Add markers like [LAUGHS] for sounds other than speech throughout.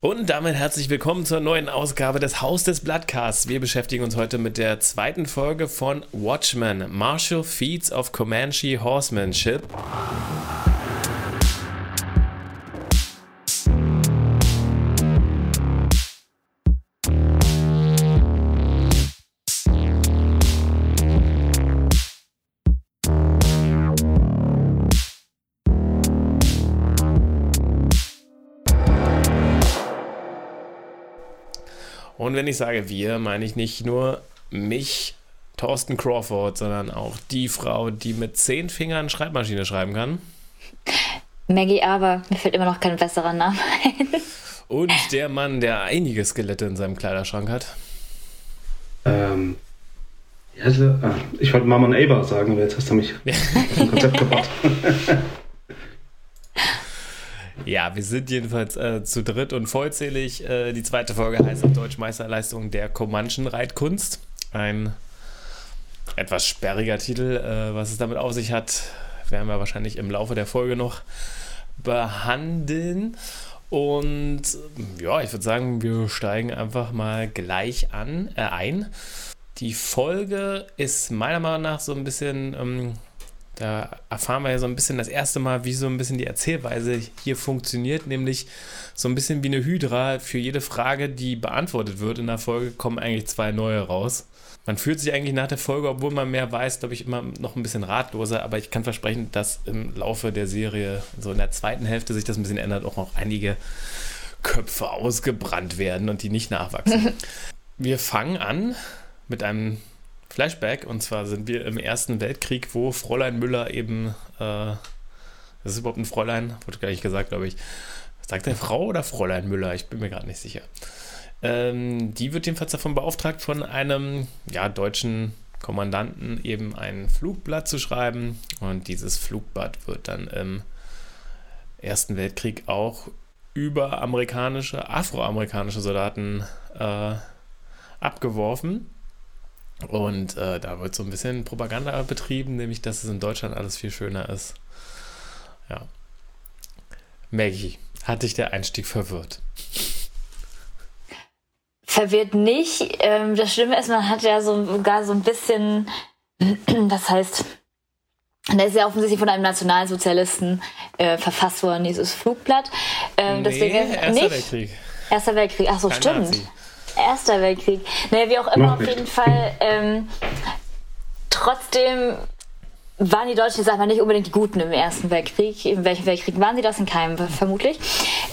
Und damit herzlich willkommen zur neuen Ausgabe des Haus des Bloodcasts. Wir beschäftigen uns heute mit der zweiten Folge von Watchmen, Martial Feats of Comanche Horsemanship. Wenn ich sage wir, meine ich nicht nur mich, Thorsten Crawford, sondern auch die Frau, die mit zehn Fingern Schreibmaschine schreiben kann. Maggie aber, mir fällt immer noch kein besserer Name ein. Und der Mann, der einige Skelette in seinem Kleiderschrank hat. Ähm, also, ah, ich wollte Mama und Aber sagen, aber jetzt hast du mich ein Konzept gebracht. [LAUGHS] Ja, wir sind jedenfalls äh, zu dritt und vollzählig. Äh, die zweite Folge heißt auf Deutsch Meisterleistung der Comanchen-Reitkunst. Ein etwas sperriger Titel. Äh, was es damit auf sich hat, werden wir wahrscheinlich im Laufe der Folge noch behandeln. Und ja, ich würde sagen, wir steigen einfach mal gleich an, äh, ein. Die Folge ist meiner Meinung nach so ein bisschen ähm, da erfahren wir ja so ein bisschen das erste Mal, wie so ein bisschen die Erzählweise hier funktioniert, nämlich so ein bisschen wie eine Hydra. Für jede Frage, die beantwortet wird in der Folge, kommen eigentlich zwei neue raus. Man fühlt sich eigentlich nach der Folge, obwohl man mehr weiß, glaube ich, immer noch ein bisschen ratloser, aber ich kann versprechen, dass im Laufe der Serie, so in der zweiten Hälfte, sich das ein bisschen ändert, auch noch einige Köpfe ausgebrannt werden und die nicht nachwachsen. [LAUGHS] Wir fangen an mit einem Flashback. Und zwar sind wir im Ersten Weltkrieg, wo Fräulein Müller eben, äh, das ist überhaupt ein Fräulein, wurde gar nicht gesagt, glaube ich. Sagt der Frau oder Fräulein Müller? Ich bin mir gerade nicht sicher. Ähm, die wird jedenfalls davon beauftragt, von einem ja, deutschen Kommandanten eben ein Flugblatt zu schreiben. Und dieses Flugblatt wird dann im Ersten Weltkrieg auch über amerikanische, afroamerikanische Soldaten äh, abgeworfen. Und äh, da wird so ein bisschen Propaganda betrieben, nämlich dass es in Deutschland alles viel schöner ist. Ja. Maggie, hat dich der Einstieg verwirrt? Verwirrt nicht. Ähm, das Schlimme ist, man hat ja sogar so ein bisschen, [CLEARS THROAT] das heißt, der ist ja offensichtlich von einem Nationalsozialisten äh, verfasst worden, dieses Flugblatt. Ähm, nee, deswegen, Erster nicht? Weltkrieg. Erster Weltkrieg, ach so, Kein stimmt. Nazi. Erster Weltkrieg. Naja, wie auch immer, auf jeden Fall. Ähm, trotzdem waren die Deutschen, sag mal, nicht unbedingt die Guten im Ersten Weltkrieg. In welchem Weltkrieg waren sie das? In keinem, vermutlich.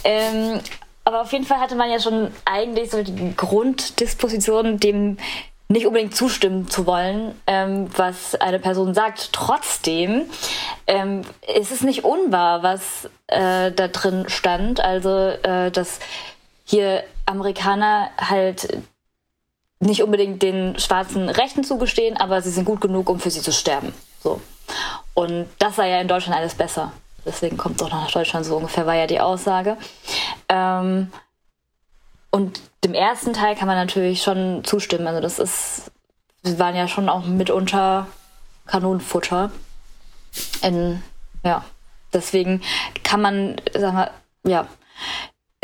Ähm, aber auf jeden Fall hatte man ja schon eigentlich so die Grunddisposition, dem nicht unbedingt zustimmen zu wollen, ähm, was eine Person sagt. Trotzdem ähm, ist es nicht unwahr, was äh, da drin stand. Also, äh, dass hier Amerikaner halt nicht unbedingt den schwarzen Rechten zugestehen, aber sie sind gut genug, um für sie zu sterben. So. Und das sei ja in Deutschland alles besser. Deswegen kommt es auch nach Deutschland so ungefähr, war ja die Aussage. Ähm, und dem ersten Teil kann man natürlich schon zustimmen. Also das ist, sie waren ja schon auch mitunter Kanonenfutter. In, ja, deswegen kann man, sag mal, ja,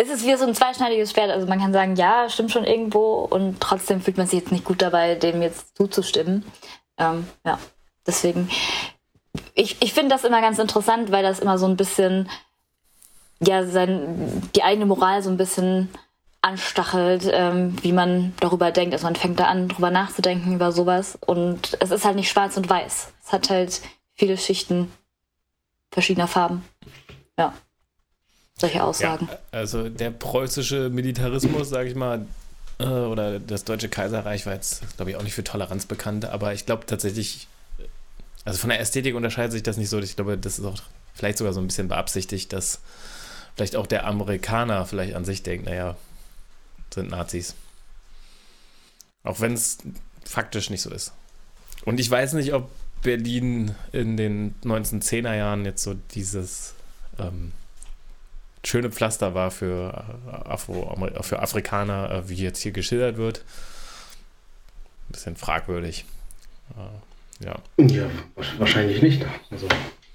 es ist wie so ein zweischneidiges Schwert. Also man kann sagen, ja, stimmt schon irgendwo und trotzdem fühlt man sich jetzt nicht gut dabei, dem jetzt zuzustimmen. Ähm, ja, deswegen, ich, ich finde das immer ganz interessant, weil das immer so ein bisschen, ja, sein, die eigene Moral so ein bisschen anstachelt, ähm, wie man darüber denkt. Also man fängt da an, darüber nachzudenken, über sowas. Und es ist halt nicht schwarz und weiß. Es hat halt viele Schichten verschiedener Farben. Ja solche Aussagen. Ja, also der preußische Militarismus, sage ich mal, äh, oder das Deutsche Kaiserreich war jetzt, glaube ich, auch nicht für Toleranz bekannt, aber ich glaube tatsächlich, also von der Ästhetik unterscheidet sich das nicht so. Ich glaube, das ist auch vielleicht sogar so ein bisschen beabsichtigt, dass vielleicht auch der Amerikaner vielleicht an sich denkt, naja, sind Nazis. Auch wenn es faktisch nicht so ist. Und ich weiß nicht, ob Berlin in den 1910er Jahren jetzt so dieses ähm, schöne Pflaster war für, äh, Afro, für Afrikaner, äh, wie jetzt hier geschildert wird. Ein bisschen fragwürdig. Äh, ja. Ja, wahrscheinlich nicht. Also,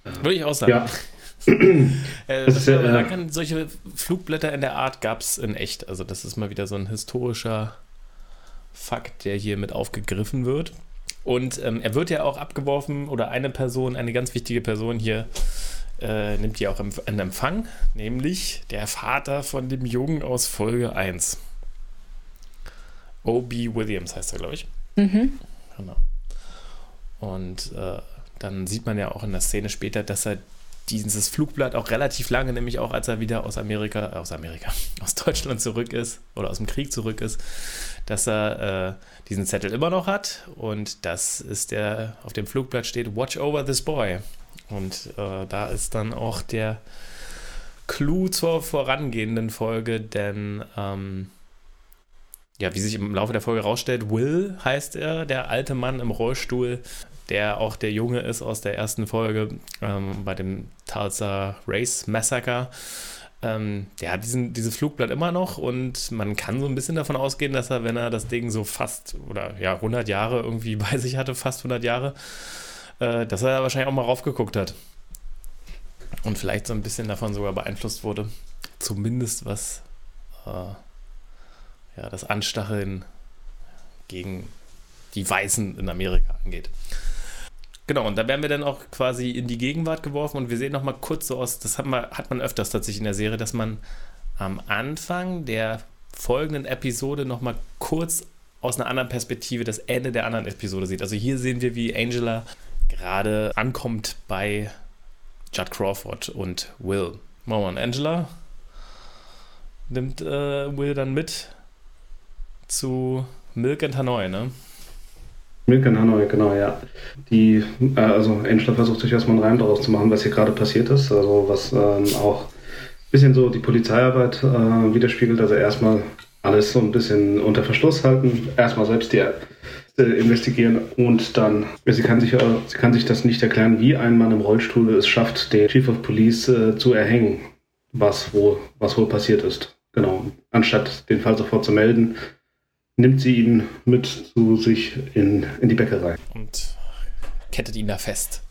Würde ich auch sagen. Ja. [CLEARS THROAT] äh, das, ja, kann, solche Flugblätter in der Art gab es in echt. Also das ist mal wieder so ein historischer Fakt, der hier mit aufgegriffen wird. Und ähm, er wird ja auch abgeworfen, oder eine Person, eine ganz wichtige Person hier, äh, nimmt die auch in Empfang, nämlich der Vater von dem Jungen aus Folge 1. O.B. Williams heißt er, glaube ich. Mhm. Genau. Und äh, dann sieht man ja auch in der Szene später, dass er dieses Flugblatt auch relativ lange, nämlich auch als er wieder aus Amerika, äh, aus Amerika, [LAUGHS] aus Deutschland zurück ist oder aus dem Krieg zurück ist, dass er äh, diesen Zettel immer noch hat und das ist der, auf dem Flugblatt steht, Watch over this boy. Und äh, da ist dann auch der Clou zur vorangehenden Folge, denn ähm, ja, wie sich im Laufe der Folge herausstellt, Will heißt er, der alte Mann im Rollstuhl, der auch der Junge ist aus der ersten Folge ähm, bei dem Tulsa Race Massacre. Ähm, der hat diesen, dieses Flugblatt immer noch und man kann so ein bisschen davon ausgehen, dass er, wenn er das Ding so fast oder ja 100 Jahre irgendwie [LAUGHS] bei sich hatte, fast 100 Jahre, äh, dass er wahrscheinlich auch mal raufgeguckt hat und vielleicht so ein bisschen davon sogar beeinflusst wurde. Zumindest was äh, ja, das Anstacheln gegen die Weißen in Amerika angeht. Genau, und da werden wir dann auch quasi in die Gegenwart geworfen und wir sehen nochmal kurz so aus, das hat man, hat man öfters tatsächlich in der Serie, dass man am Anfang der folgenden Episode nochmal kurz aus einer anderen Perspektive das Ende der anderen Episode sieht. Also hier sehen wir, wie Angela gerade ankommt bei Judd Crawford und Will. Und Angela nimmt äh, Will dann mit zu Milk and Hanoi, ne? Milk in Hanoi, genau, ja. Die, äh, also Angela versucht sich erstmal einen Reim daraus zu machen, was hier gerade passiert ist. Also was ähm, auch ein bisschen so die Polizeiarbeit äh, widerspiegelt. Also erstmal alles so ein bisschen unter Verschluss halten. Erstmal selbst die äh, investigieren und dann, sie kann, sich, äh, sie kann sich das nicht erklären, wie ein Mann im Rollstuhl es schafft, den Chief of Police äh, zu erhängen, was wohl, was wohl passiert ist. Genau. Anstatt den Fall sofort zu melden, nimmt sie ihn mit zu sich in, in die Bäckerei. Und kettet ihn da fest.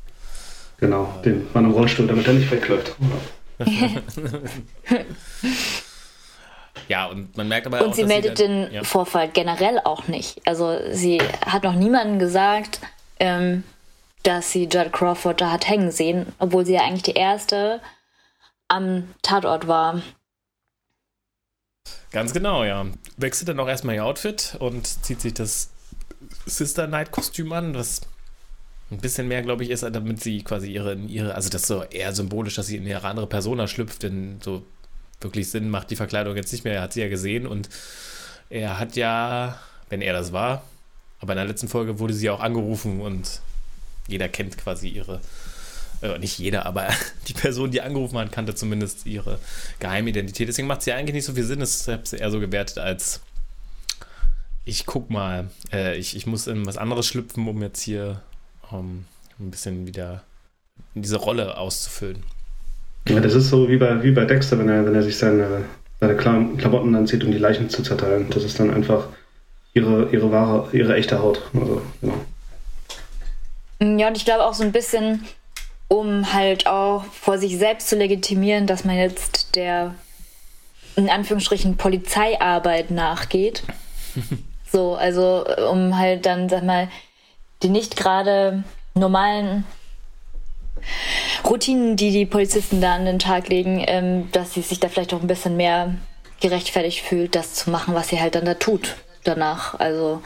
Genau, den Mann im Rollstuhl, damit er nicht wegläuft. [LAUGHS] [LAUGHS] [LAUGHS] ja, und man merkt aber und auch, sie meldet sie dann, den ja. Vorfall generell auch nicht. Also sie hat noch niemandem gesagt, ähm, dass sie Judd Crawford da hat hängen sehen, obwohl sie ja eigentlich die erste am Tatort war. Ganz genau, ja. Wechselt dann auch erstmal ihr Outfit und zieht sich das Sister Night Kostüm an, was ein bisschen mehr, glaube ich, ist, damit sie quasi ihre, ihre, also das ist so eher symbolisch, dass sie in ihre andere Persona schlüpft, denn so wirklich Sinn macht die Verkleidung jetzt nicht mehr. Er hat sie ja gesehen und er hat ja, wenn er das war, aber in der letzten Folge wurde sie auch angerufen und jeder kennt quasi ihre äh, nicht jeder, aber [LAUGHS] die Person, die angerufen hat, kannte zumindest ihre Geheimidentität. Deswegen macht sie eigentlich nicht so viel Sinn. Das habe sie eher so gewertet als ich guck mal, äh, ich, ich muss in was anderes schlüpfen, um jetzt hier um, ein bisschen wieder diese Rolle auszufüllen. Ja, das ist so wie bei, wie bei Dexter, wenn er, wenn er sich seine, seine Klamotten anzieht, um die Leichen zu zerteilen. Das ist dann einfach ihre, ihre wahre, ihre echte Haut. Also, genau. Ja, und ich glaube auch so ein bisschen, um halt auch vor sich selbst zu legitimieren, dass man jetzt der in Anführungsstrichen Polizeiarbeit nachgeht. [LAUGHS] so, also um halt dann, sag mal, die nicht gerade normalen Routinen, die die Polizisten da an den Tag legen, ähm, dass sie sich da vielleicht auch ein bisschen mehr gerechtfertigt fühlt, das zu machen, was sie halt dann da tut danach. Also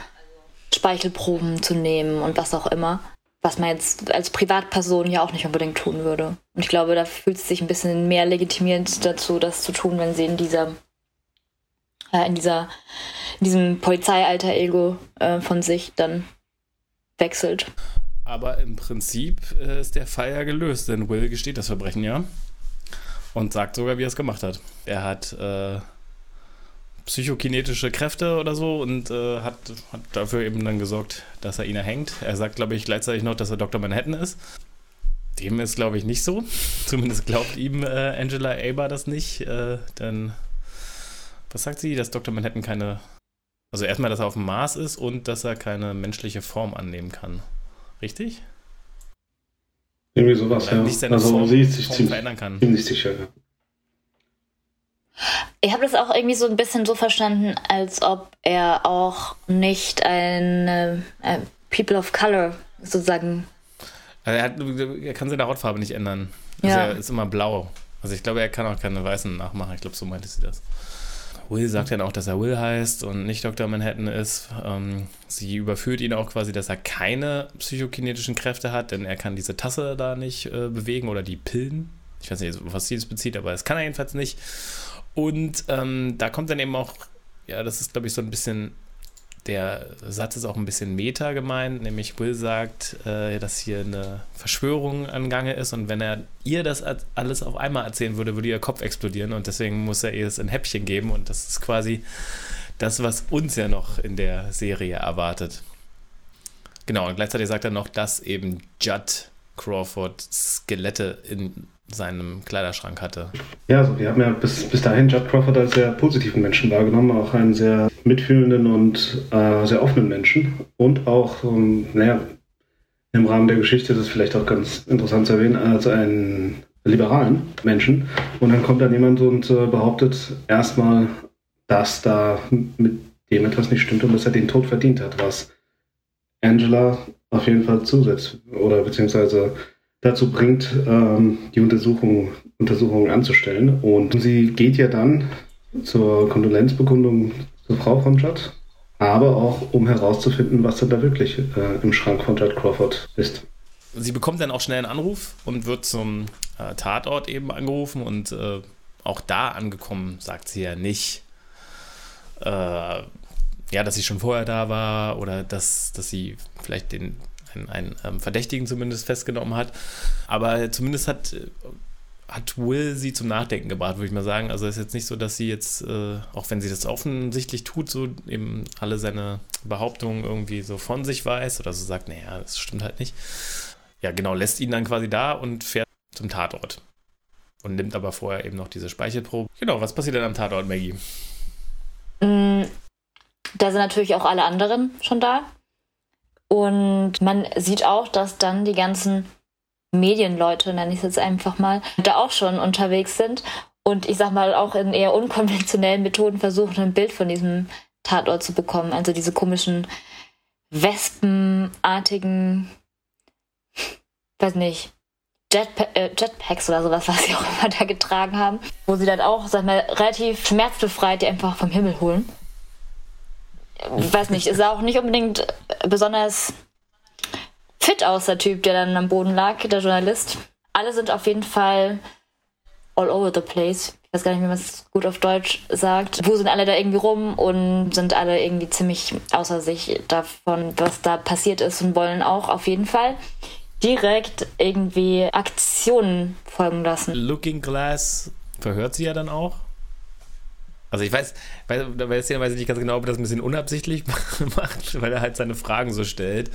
Speichelproben zu nehmen und was auch immer was man jetzt als Privatperson ja auch nicht unbedingt tun würde. Und ich glaube, da fühlt es sich ein bisschen mehr legitimiert dazu, das zu tun, wenn sie in dieser, äh, in dieser, in diesem Polizeialter-Ego äh, von sich dann wechselt. Aber im Prinzip äh, ist der Fall ja gelöst, denn Will gesteht das Verbrechen ja und sagt sogar, wie er es gemacht hat. Er hat äh, psychokinetische Kräfte oder so und äh, hat, hat dafür eben dann gesorgt, dass er ihn erhängt. Er sagt, glaube ich, gleichzeitig noch, dass er Dr. Manhattan ist. Dem ist, glaube ich, nicht so. [LAUGHS] Zumindest glaubt ihm äh, Angela Aber das nicht. Äh, denn, was sagt sie? Dass Dr. Manhattan keine. Also erstmal, dass er auf dem Mars ist und dass er keine menschliche Form annehmen kann. Richtig? Irgendwie sowas, ja. Nicht seine also Form, sie ist sich Form ziemlich, verändern kann. Ziemlich sicher, ja. Ich habe das auch irgendwie so ein bisschen so verstanden, als ob er auch nicht ein äh, People of Color sozusagen. Also er, hat, er kann seine Hautfarbe nicht ändern. Also ja. Er ist immer blau. Also ich glaube, er kann auch keine Weißen nachmachen. Ich glaube, so meinte sie das. Will sagt dann auch, dass er Will heißt und nicht Dr. Manhattan ist. Ähm, sie überführt ihn auch quasi, dass er keine psychokinetischen Kräfte hat, denn er kann diese Tasse da nicht äh, bewegen oder die Pillen. Ich weiß nicht, was sie das bezieht, aber das kann er jedenfalls nicht. Und ähm, da kommt dann eben auch, ja, das ist, glaube ich, so ein bisschen der Satz ist auch ein bisschen meta gemeint, nämlich Will sagt, äh, dass hier eine Verschwörung an Gange ist und wenn er ihr das alles auf einmal erzählen würde, würde ihr Kopf explodieren und deswegen muss er ihr es in Häppchen geben und das ist quasi das, was uns ja noch in der Serie erwartet. Genau, und gleichzeitig sagt er noch, dass eben Judd Crawford Skelette in seinem Kleiderschrank hatte. Ja, also wir haben ja bis, bis dahin Judd Crawford als sehr positiven Menschen wahrgenommen, auch einen sehr mitfühlenden und äh, sehr offenen Menschen und auch, ähm, naja, im Rahmen der Geschichte, ist vielleicht auch ganz interessant zu erwähnen, als einen liberalen Menschen. Und dann kommt dann jemand und äh, behauptet erstmal, dass da mit dem etwas nicht stimmt und dass er den Tod verdient hat, was Angela auf jeden Fall zusetzt oder beziehungsweise dazu bringt, ähm, die Untersuchung, Untersuchung anzustellen. Und sie geht ja dann zur Kondolenzbekundung zur Frau von Judd, aber auch um herauszufinden, was denn da wirklich äh, im Schrank von Judd Crawford ist. Sie bekommt dann auch schnell einen Anruf und wird zum äh, Tatort eben angerufen und äh, auch da angekommen sagt sie ja nicht, äh, ja, dass sie schon vorher da war oder dass, dass sie vielleicht den einen, einen ähm, Verdächtigen zumindest festgenommen hat. Aber zumindest hat, hat Will sie zum Nachdenken gebracht, würde ich mal sagen. Also es ist jetzt nicht so, dass sie jetzt, äh, auch wenn sie das offensichtlich tut, so eben alle seine Behauptungen irgendwie so von sich weiß oder so sagt, naja, das stimmt halt nicht. Ja, genau, lässt ihn dann quasi da und fährt zum Tatort. Und nimmt aber vorher eben noch diese Speichelprobe. Genau, was passiert denn am Tatort, Maggie? Mm, da sind natürlich auch alle anderen schon da. Und man sieht auch, dass dann die ganzen Medienleute, nenne ich es jetzt einfach mal, da auch schon unterwegs sind und ich sag mal auch in eher unkonventionellen Methoden versuchen, ein Bild von diesem Tatort zu bekommen. Also diese komischen Wespenartigen, weiß nicht, Jetpa äh, Jetpacks oder sowas, was sie auch immer da getragen haben, wo sie dann auch, sag mal, relativ schmerzbefreit die einfach vom Himmel holen weiß nicht, ist auch nicht unbedingt besonders fit aus, der Typ, der dann am Boden lag, der Journalist. Alle sind auf jeden Fall all over the place. Ich weiß gar nicht, wie man es gut auf Deutsch sagt. Wo sind alle da irgendwie rum und sind alle irgendwie ziemlich außer sich davon, was da passiert ist und wollen auch auf jeden Fall direkt irgendwie Aktionen folgen lassen. Looking Glass verhört sie ja dann auch. Also ich weiß, weiß, weiß ich nicht ganz genau, ob er das ein bisschen unabsichtlich [LAUGHS] macht, weil er halt seine Fragen so stellt.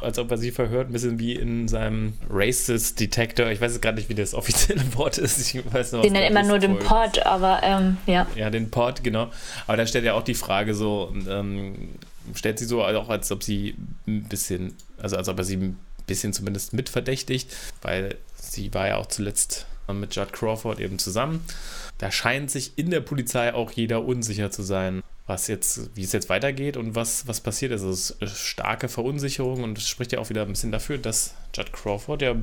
Als ob er sie verhört, ein bisschen wie in seinem Racist Detector. Ich weiß jetzt gerade nicht, wie das offizielle [LAUGHS] Wort ist. Ich weiß noch, den nennt immer nur den Pod, aber ähm, ja. Ja, den Pod, genau. Aber da stellt er auch die Frage so, ähm, stellt sie so auch, als ob sie ein bisschen, also als ob er sie ein bisschen zumindest mitverdächtigt, weil sie war ja auch zuletzt mit Judd Crawford eben zusammen da scheint sich in der Polizei auch jeder unsicher zu sein, was jetzt, wie es jetzt weitergeht und was, was passiert ist. Also es ist starke Verunsicherung und es spricht ja auch wieder ein bisschen dafür, dass Judd Crawford ja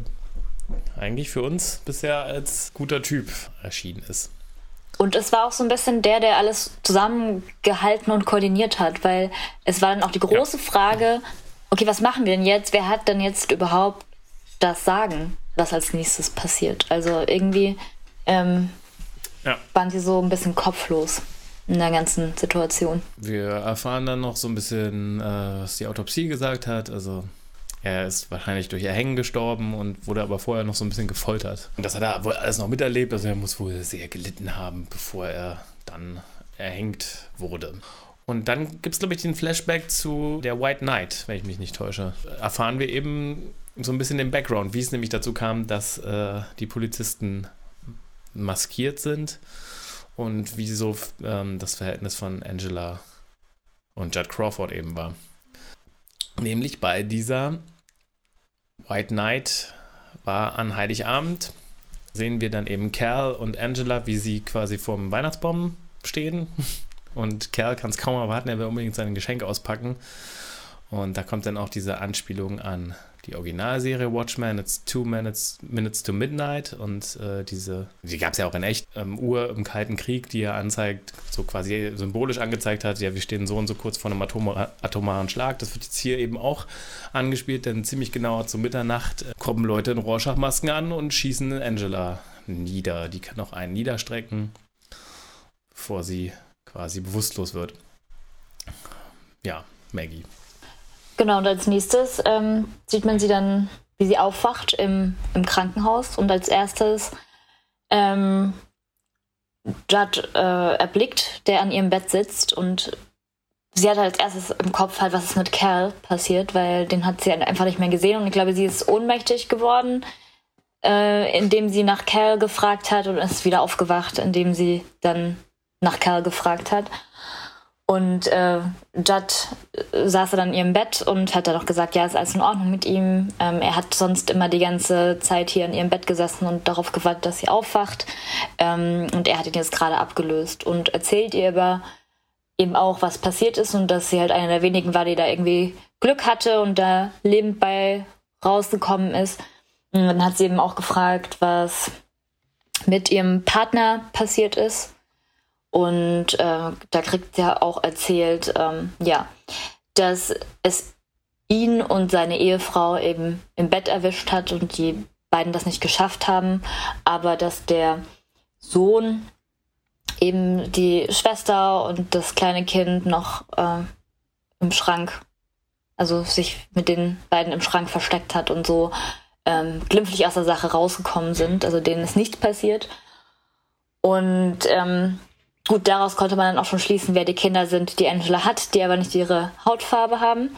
eigentlich für uns bisher als guter Typ erschienen ist. Und es war auch so ein bisschen der, der alles zusammengehalten und koordiniert hat, weil es war dann auch die große ja. Frage, okay, was machen wir denn jetzt? Wer hat denn jetzt überhaupt das Sagen, was als nächstes passiert? Also irgendwie ähm, ja. waren sie so ein bisschen kopflos in der ganzen Situation. Wir erfahren dann noch so ein bisschen, äh, was die Autopsie gesagt hat. Also er ist wahrscheinlich durch Erhängen gestorben und wurde aber vorher noch so ein bisschen gefoltert. Und das hat er wohl alles noch miterlebt. Also er muss wohl sehr gelitten haben, bevor er dann erhängt wurde. Und dann gibt es, glaube ich, den Flashback zu der White Knight, wenn ich mich nicht täusche. Erfahren wir eben so ein bisschen den Background, wie es nämlich dazu kam, dass äh, die Polizisten maskiert sind und wie so ähm, das Verhältnis von Angela und Judd Crawford eben war. Nämlich bei dieser White Knight war an Heiligabend. Sehen wir dann eben Cal und Angela, wie sie quasi vorm Weihnachtsbaum stehen. [LAUGHS] Und Cal kann es kaum erwarten, er will unbedingt sein Geschenk auspacken. Und da kommt dann auch diese Anspielung an die Originalserie Watchmen, It's Two Minutes, Minutes to Midnight und äh, diese, die gab es ja auch in echt, ähm, Uhr im Kalten Krieg, die ja anzeigt, so quasi symbolisch angezeigt hat, ja, wir stehen so und so kurz vor einem Atom atomaren Schlag. Das wird jetzt hier eben auch angespielt, denn ziemlich genau zu Mitternacht äh, kommen Leute in Rorschach-Masken an und schießen Angela nieder. Die kann auch einen niederstrecken, bevor sie quasi bewusstlos wird. Ja, Maggie. Genau, und als nächstes ähm, sieht man sie dann, wie sie aufwacht im, im Krankenhaus. Und als erstes ähm, Judd äh, erblickt, der an ihrem Bett sitzt. Und sie hat als erstes im Kopf halt, was ist mit Cal passiert, weil den hat sie einfach nicht mehr gesehen. Und ich glaube, sie ist ohnmächtig geworden, äh, indem sie nach Cal gefragt hat und ist wieder aufgewacht, indem sie dann nach Cal gefragt hat. Und äh, Judd äh, saß dann in ihrem Bett und hat dann auch gesagt, ja, ist alles in Ordnung mit ihm. Ähm, er hat sonst immer die ganze Zeit hier in ihrem Bett gesessen und darauf gewartet, dass sie aufwacht. Ähm, und er hat ihn jetzt gerade abgelöst und erzählt ihr aber eben auch, was passiert ist und dass sie halt einer der wenigen war, die da irgendwie Glück hatte und da lebend bei rausgekommen ist. Und dann hat sie eben auch gefragt, was mit ihrem Partner passiert ist. Und äh, da kriegt er auch erzählt, ähm, ja, dass es ihn und seine Ehefrau eben im Bett erwischt hat und die beiden das nicht geschafft haben, aber dass der Sohn eben die Schwester und das kleine Kind noch äh, im Schrank, also sich mit den beiden im Schrank versteckt hat und so ähm, glimpflich aus der Sache rausgekommen sind, also denen ist nichts passiert. Und ähm, Gut, daraus konnte man dann auch schon schließen, wer die Kinder sind, die Angela hat, die aber nicht ihre Hautfarbe haben.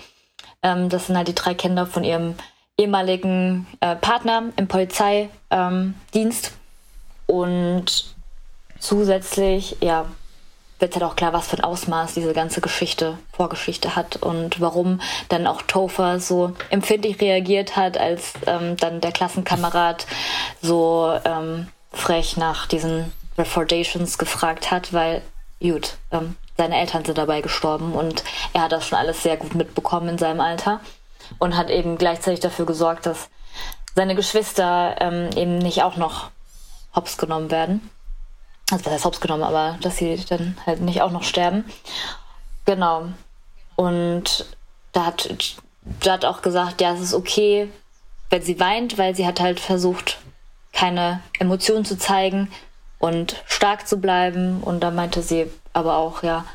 Ähm, das sind halt die drei Kinder von ihrem ehemaligen äh, Partner im Polizeidienst. Und zusätzlich, ja, wird halt auch klar, was für ein Ausmaß diese ganze Geschichte, Vorgeschichte hat und warum dann auch Topher so empfindlich reagiert hat, als ähm, dann der Klassenkamerad so ähm, frech nach diesen Recordations gefragt hat, weil, gut, ähm, seine Eltern sind dabei gestorben und er hat das schon alles sehr gut mitbekommen in seinem Alter und hat eben gleichzeitig dafür gesorgt, dass seine Geschwister ähm, eben nicht auch noch hops genommen werden. Also was heißt hops genommen, aber dass sie dann halt nicht auch noch sterben. Genau. Und da hat Judd auch gesagt, ja, es ist okay, wenn sie weint, weil sie hat halt versucht, keine Emotionen zu zeigen, und stark zu bleiben. Und da meinte sie aber auch, ja,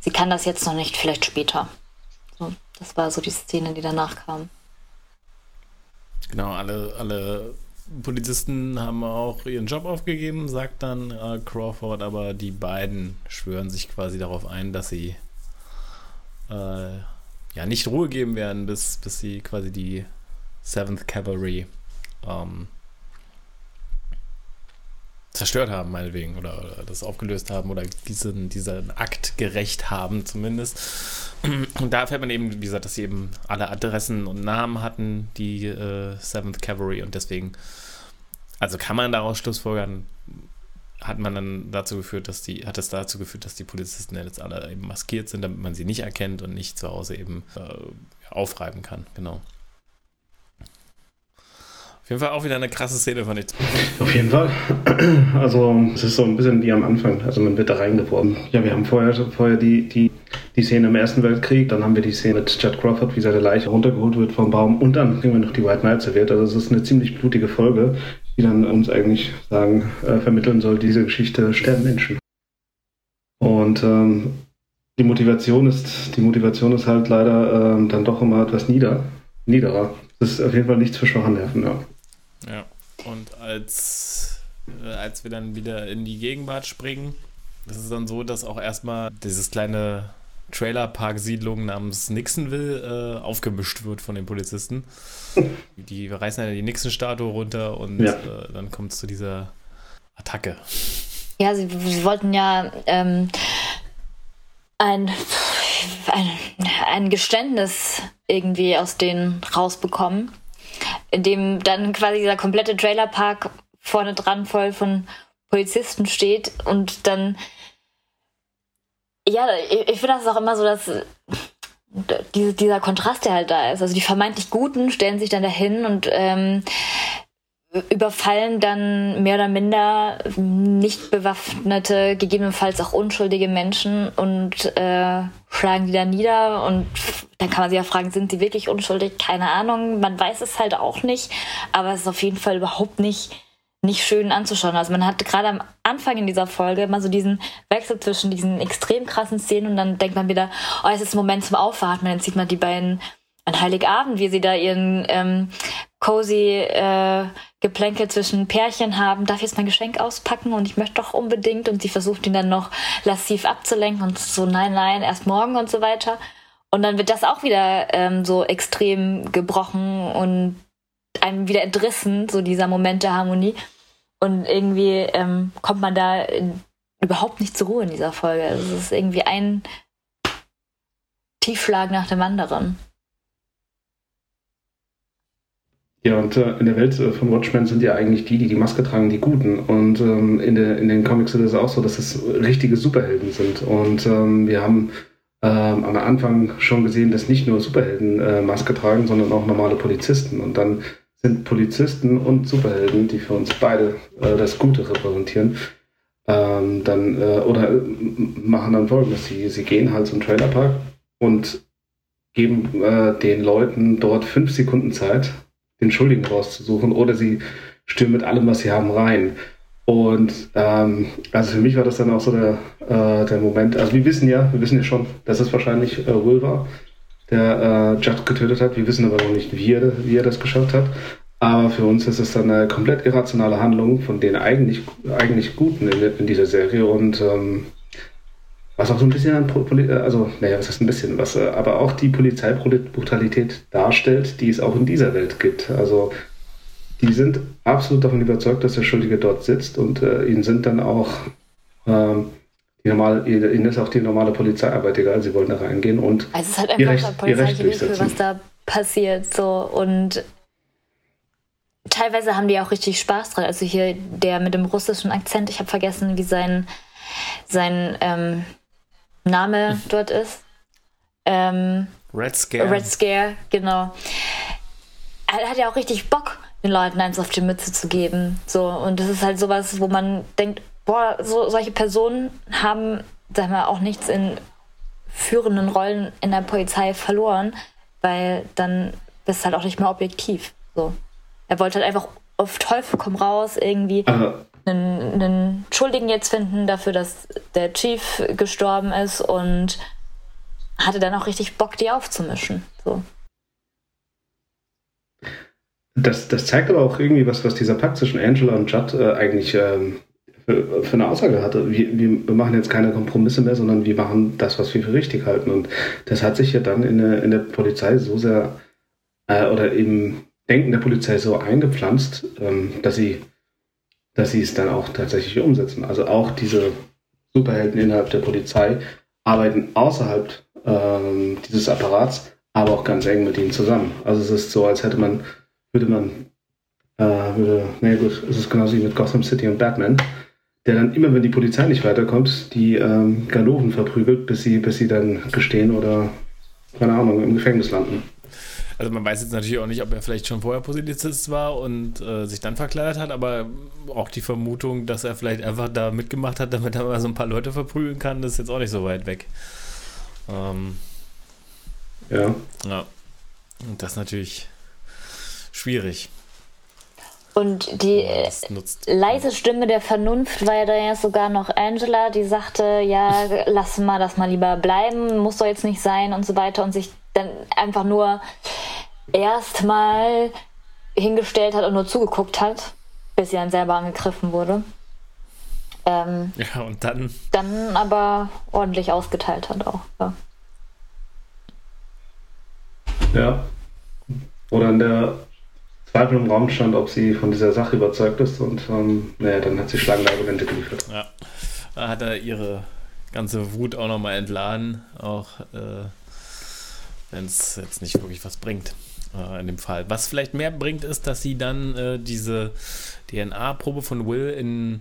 sie kann das jetzt noch nicht, vielleicht später. So, das war so die Szene, die danach kam. Genau, alle, alle Polizisten haben auch ihren Job aufgegeben, sagt dann äh, Crawford, aber die beiden schwören sich quasi darauf ein, dass sie äh, ja nicht Ruhe geben werden, bis, bis sie quasi die Seventh Cavalry ähm, zerstört haben, meinetwegen, oder, oder, das aufgelöst haben oder diesen, diesen Akt gerecht haben, zumindest. Und da fällt man eben, wie gesagt, dass sie eben alle Adressen und Namen hatten, die äh, Seventh Cavalry, und deswegen, also kann man daraus schlussfolgern, hat man dann dazu geführt, dass die, hat es dazu geführt, dass die Polizisten jetzt alle eben maskiert sind, damit man sie nicht erkennt und nicht zu Hause eben äh, aufreiben kann, genau. Auf jeden Fall auch wieder eine krasse Szene, fand ich. Auf jeden Fall. [CLEARS THROAT] Also, es ist so ein bisschen wie am Anfang. Also, man wird da reingeworfen. Ja, wir haben vorher, vorher die, die, die Szene im Ersten Weltkrieg, dann haben wir die Szene mit Chad Crawford, wie seine Leiche runtergeholt wird vom Baum und dann kriegen wir noch die White Knight serviert. Also, es ist eine ziemlich blutige Folge, die dann uns eigentlich sagen, äh, vermitteln soll, diese Geschichte sterben Menschen. Und ähm, die Motivation ist, die Motivation ist halt leider ähm, dann doch immer etwas nieder, niederer. Das ist auf jeden Fall nichts für schwache Nerven, ja. Ja, und als, äh, als wir dann wieder in die Gegenwart springen, das ist dann so, dass auch erstmal dieses kleine Trailerpark-Siedlung namens Nixonville äh, aufgemischt wird von den Polizisten. [LAUGHS] Die reißen ja die Nixon-Statue runter und ja. äh, dann kommt es zu dieser Attacke. Ja, sie, sie wollten ja ähm, ein, ein, ein Geständnis irgendwie aus denen rausbekommen in dem dann quasi dieser komplette Trailerpark vorne dran voll von Polizisten steht und dann ja, ich, ich finde das auch immer so, dass diese, dieser Kontrast, der halt da ist. Also die vermeintlich Guten stellen sich dann dahin und ähm, überfallen dann mehr oder minder nicht bewaffnete, gegebenenfalls auch unschuldige Menschen und äh, schlagen die dann nieder. Und dann kann man sich ja fragen, sind sie wirklich unschuldig? Keine Ahnung. Man weiß es halt auch nicht. Aber es ist auf jeden Fall überhaupt nicht nicht schön anzuschauen. Also man hat gerade am Anfang in dieser Folge immer so diesen Wechsel zwischen diesen extrem krassen Szenen und dann denkt man wieder, oh, es ist ein Moment zum Aufatmen. Dann sieht man die beiden an Heiligabend, wie sie da ihren ähm, cozy äh, Geplänkel zwischen Pärchen haben. Darf ich jetzt mein Geschenk auspacken und ich möchte doch unbedingt und sie versucht ihn dann noch lassiv abzulenken und so nein, nein, erst morgen und so weiter. Und dann wird das auch wieder ähm, so extrem gebrochen und einem wieder entrissen, so dieser Moment der Harmonie. Und irgendwie ähm, kommt man da in, überhaupt nicht zur Ruhe in dieser Folge. Also es ist irgendwie ein Tiefschlag nach dem anderen. Ja, und äh, in der Welt äh, von Watchmen sind ja eigentlich die, die die Maske tragen, die Guten. Und ähm, in, der, in den Comics ist es auch so, dass es richtige Superhelden sind. Und ähm, wir haben ähm, am Anfang schon gesehen, dass nicht nur Superhelden äh, Maske tragen, sondern auch normale Polizisten. Und dann sind Polizisten und Superhelden, die für uns beide äh, das Gute repräsentieren, ähm, dann äh, oder äh, machen dann folgendes: sie, sie gehen halt zum Trailerpark und geben äh, den Leuten dort fünf Sekunden Zeit, den Schuldigen rauszusuchen, oder sie stürmen mit allem, was sie haben, rein. Und ähm, also für mich war das dann auch so der, äh, der Moment. Also wir wissen ja, wir wissen ja schon, dass es wahrscheinlich äh, Will war der äh, Judd getötet hat. Wir wissen aber noch nicht, wie er, wie er das geschafft hat. Aber für uns ist es dann eine komplett irrationale Handlung von den eigentlich, eigentlich Guten in, in dieser Serie und ähm, was auch so ein bisschen an, Poli also, naja, was heißt ein bisschen, was äh, aber auch die Polizeibrutalität darstellt, die es auch in dieser Welt gibt. Also, die sind absolut davon überzeugt, dass der Schuldige dort sitzt und äh, ihnen sind dann auch ähm, die normale, ihnen ist auch die normale Polizeiarbeit egal, sie wollen da reingehen und also es ist halt einfach Recht, polizeiliche was da passiert so und teilweise haben die auch richtig Spaß dran. Also hier der mit dem russischen Akzent, ich habe vergessen, wie sein sein ähm, Name dort ist. Ähm, Red Scare. Red Scare, genau. Er hat ja auch richtig Bock, den Leuten eins auf die Mütze zu geben. So, und das ist halt sowas, wo man denkt, boah, so, solche Personen haben, sagen wir, auch nichts in führenden Rollen in der Polizei verloren, weil dann bist du halt auch nicht mehr objektiv. So. Er wollte halt einfach auf Teufel komm raus irgendwie einen, einen Schuldigen jetzt finden dafür, dass der Chief gestorben ist und hatte dann auch richtig Bock, die aufzumischen. So. Das, das zeigt aber auch irgendwie was, was dieser Pakt zwischen Angela und Judd äh, eigentlich ähm, für, für eine Aussage hatte. Wir, wir machen jetzt keine Kompromisse mehr, sondern wir machen das, was wir für richtig halten. Und das hat sich ja dann in der, in der Polizei so sehr, äh, oder im Denken der Polizei so eingepflanzt, ähm, dass sie dass sie es dann auch tatsächlich umsetzen. Also auch diese Superhelden innerhalb der Polizei arbeiten außerhalb ähm, dieses Apparats, aber auch ganz eng mit ihnen zusammen. Also es ist so, als hätte man, würde man, äh, würde, nee gut, es ist genauso wie mit Gotham City und Batman der dann immer, wenn die Polizei nicht weiterkommt, die ähm, Ganoven verprügelt, bis sie, bis sie dann gestehen oder, keine Ahnung, im Gefängnis landen. Also man weiß jetzt natürlich auch nicht, ob er vielleicht schon vorher Polizist war und äh, sich dann verkleidet hat, aber auch die Vermutung, dass er vielleicht einfach da mitgemacht hat, damit er mal so ein paar Leute verprügeln kann, das ist jetzt auch nicht so weit weg. Ähm, ja. Ja. Und das natürlich schwierig. Und die leise Stimme der Vernunft war ja dann ja sogar noch Angela, die sagte, ja, [LAUGHS] lass mal das mal lieber bleiben, muss doch jetzt nicht sein und so weiter und sich dann einfach nur erstmal hingestellt hat und nur zugeguckt hat, bis sie dann selber angegriffen wurde. Ähm, ja, und dann? Dann aber ordentlich ausgeteilt hat auch. Ja. ja. Oder in der Zweifel im Raum stand, ob sie von dieser Sache überzeugt ist und ähm, naja, dann hat sie schlagende Argumente geliefert. Ja, da hat er ihre ganze Wut auch nochmal entladen, auch äh, wenn es jetzt nicht wirklich was bringt. äh, in dem Fall. Was vielleicht mehr bringt, ist, dass sie dann äh, diese DNA-Probe von Will in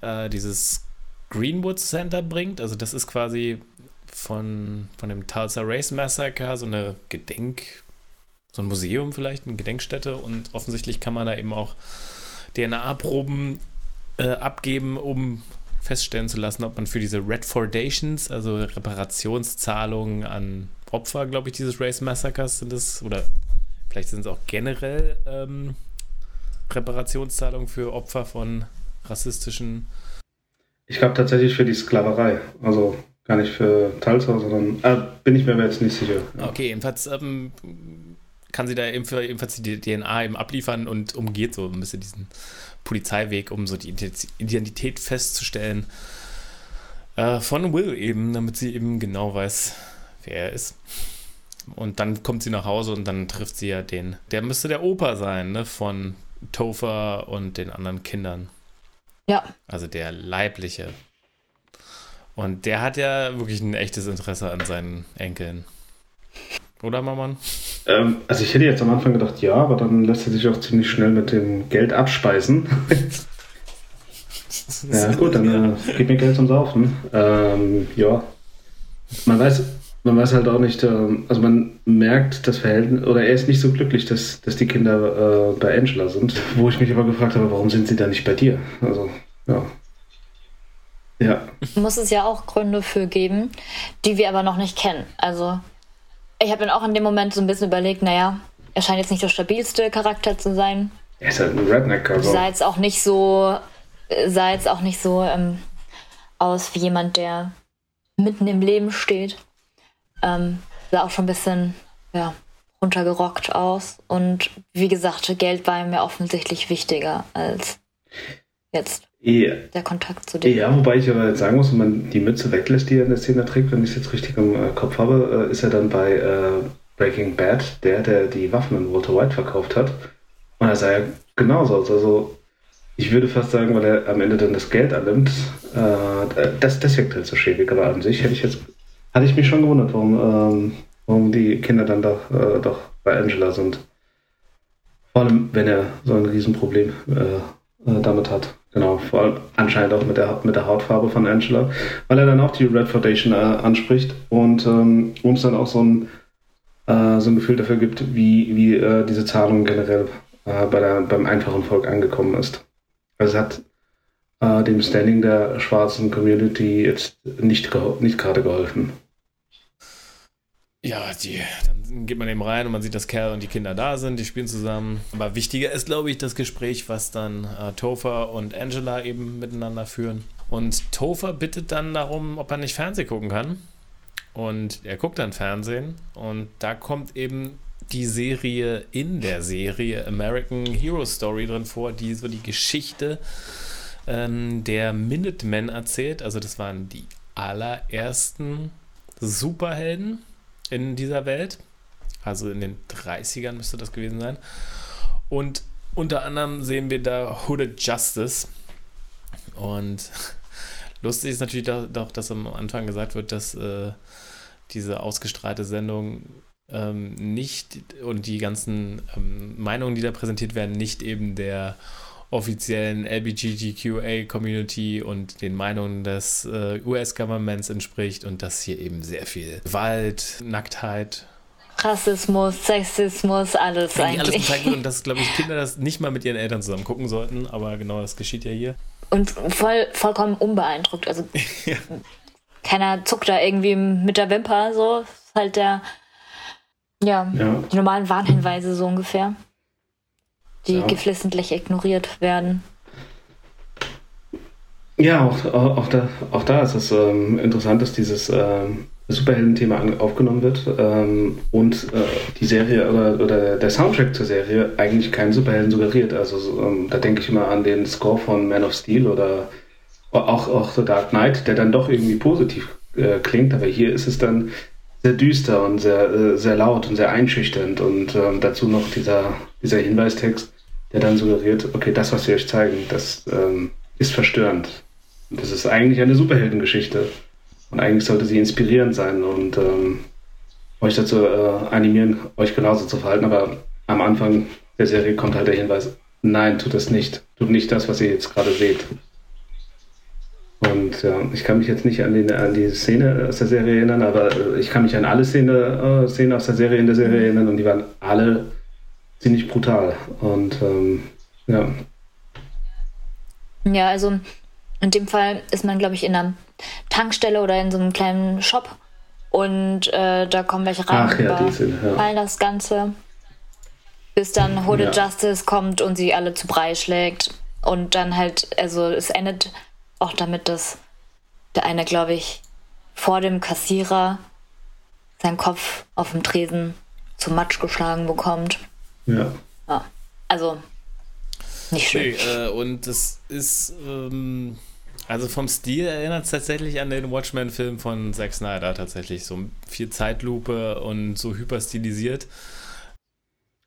äh, dieses Greenwood Center bringt. Also das ist quasi von, von dem Tulsa Race Massacre so eine Gedenk, so ein Museum vielleicht, eine Gedenkstätte und offensichtlich kann man da eben auch DNA-Proben äh, abgeben, um feststellen zu lassen, ob man für diese Redfordations, also Reparationszahlungen an Opfer, glaube ich, dieses Race Massacres sind es, oder vielleicht sind es auch generell ähm, Reparationszahlungen für Opfer von rassistischen. Ich glaube tatsächlich für die Sklaverei. Also gar nicht für Tulsa, sondern äh, bin ich mir jetzt nicht sicher. Ja. Okay, jedenfalls ähm, kann sie da ebenfalls die DNA eben abliefern und umgeht so ein bisschen diesen Polizeiweg, um so die Identität festzustellen äh, von Will eben, damit sie eben genau weiß, wer er ist. Und dann kommt sie nach Hause und dann trifft sie ja den, der müsste der Opa sein, ne, von Topher und den anderen Kindern. Ja. Also der leibliche. Und der hat ja wirklich ein echtes Interesse an seinen Enkeln. Oder, Maman? Ähm, also ich hätte jetzt am Anfang gedacht, ja, aber dann lässt er sich auch ziemlich schnell mit dem Geld abspeisen. [LAUGHS] ja, gut, dann äh, gib mir Geld zum Saufen. Ähm, ja. Man weiß, man weiß halt auch nicht, ähm, also man merkt das Verhältnis, oder er ist nicht so glücklich, dass, dass die Kinder äh, bei Angela sind. Wo ich mich aber gefragt habe, warum sind sie da nicht bei dir? Also, ja. Ja. Muss es ja auch Gründe für geben, die wir aber noch nicht kennen. Also ich habe dann auch in dem Moment so ein bisschen überlegt, naja, er scheint jetzt nicht der stabilste Charakter zu sein. Er ist halt ein Redneck, also. Sah jetzt auch nicht so, sah jetzt auch nicht so ähm, aus wie jemand, der mitten im Leben steht. Ähm, sah auch schon ein bisschen, ja, runtergerockt aus. Und wie gesagt, Geld war ihm ja offensichtlich wichtiger als jetzt ja. der Kontakt zu dem. Ja, wobei ich aber jetzt sagen muss, wenn man die Mütze weglässt, die er in der Szene trägt, wenn ich es jetzt richtig im äh, Kopf habe, äh, ist er dann bei äh, Breaking Bad der, der die Waffen an Walter White verkauft hat. Und er sah ja genauso aus. Also ich würde fast sagen, weil er am Ende dann das Geld annimmt, äh, das, das wirkt halt so schäbig. Aber an sich hätte ich jetzt, hatte ich mich schon gewundert, warum, ähm, warum die Kinder dann doch, äh, doch bei Angela sind. Vor allem, wenn er so ein Riesenproblem äh, äh damit hat. Genau, vor allem anscheinend auch mit der, mit der Hautfarbe von Angela, weil er dann auch die Red Foundation äh, anspricht und ähm, uns dann auch so ein, äh, so ein Gefühl dafür gibt, wie, wie äh, diese Zahlung generell äh, bei der, beim einfachen Volk angekommen ist. Also es hat äh, dem Standing der schwarzen Community jetzt nicht, nicht gerade geholfen. Ja, die, dann geht man eben rein und man sieht, dass Kerl und die Kinder da sind, die spielen zusammen. Aber wichtiger ist, glaube ich, das Gespräch, was dann äh, Topher und Angela eben miteinander führen. Und Topher bittet dann darum, ob er nicht Fernsehen gucken kann. Und er guckt dann Fernsehen und da kommt eben die Serie in der Serie American Hero Story drin vor, die so die Geschichte ähm, der Minutemen erzählt. Also das waren die allerersten Superhelden in dieser Welt. Also in den 30ern müsste das gewesen sein. Und unter anderem sehen wir da Hooded Justice. Und [LAUGHS] lustig ist natürlich doch, dass am Anfang gesagt wird, dass äh, diese ausgestrahlte Sendung ähm, nicht und die ganzen ähm, Meinungen, die da präsentiert werden, nicht eben der offiziellen LBGTQA-Community und den Meinungen des äh, US-Governments entspricht und dass hier eben sehr viel Gewalt, Nacktheit, Rassismus, Sexismus, alles eigentlich. Alles gezeigt wird und dass, [LAUGHS] glaube ich, Kinder das nicht mal mit ihren Eltern zusammen gucken sollten, aber genau das geschieht ja hier. Und voll, vollkommen unbeeindruckt. Also [LAUGHS] ja. keiner zuckt da irgendwie mit der Wimper, so. Ist halt der, ja, ja. die normalen Warnhinweise so ungefähr die ja. geflissentlich ignoriert werden. Ja, auch, auch, da, auch da ist es ähm, interessant, dass dieses ähm, Superhelden-Thema aufgenommen wird ähm, und äh, die Serie oder, oder, der Soundtrack zur Serie eigentlich keinen Superhelden suggeriert. Also ähm, da denke ich immer an den Score von Man of Steel oder auch, auch The Dark Knight, der dann doch irgendwie positiv äh, klingt, aber hier ist es dann sehr düster und sehr, äh, sehr laut und sehr einschüchternd und ähm, dazu noch dieser, dieser Hinweistext der dann suggeriert, okay, das, was sie euch zeigen, das ähm, ist verstörend. Das ist eigentlich eine Superheldengeschichte. Und eigentlich sollte sie inspirierend sein und ähm, euch dazu äh, animieren, euch genauso zu verhalten. Aber am Anfang der Serie kommt halt der Hinweis, nein, tut das nicht. Tut nicht das, was ihr jetzt gerade seht. Und ja, ich kann mich jetzt nicht an die, an die Szene aus der Serie erinnern, aber ich kann mich an alle Szene, äh, Szenen aus der Serie in der Serie erinnern und die waren alle ziemlich brutal. Und ähm, ja. Ja, also in dem Fall ist man, glaube ich, in einer Tankstelle oder in so einem kleinen Shop und äh, da kommen welche rein Ach, ja, die sind, ja. das Ganze. Bis dann Hooded ja. Justice kommt und sie alle zu Brei schlägt. Und dann halt, also es endet auch damit, dass der eine, glaube ich, vor dem Kassierer seinen Kopf auf dem Tresen zu Matsch geschlagen bekommt. Ja. ja. Also, nicht schön. Nee, äh, und das ist, ähm, also vom Stil erinnert es tatsächlich an den Watchmen-Film von Zack Snyder tatsächlich. So viel Zeitlupe und so hyperstilisiert.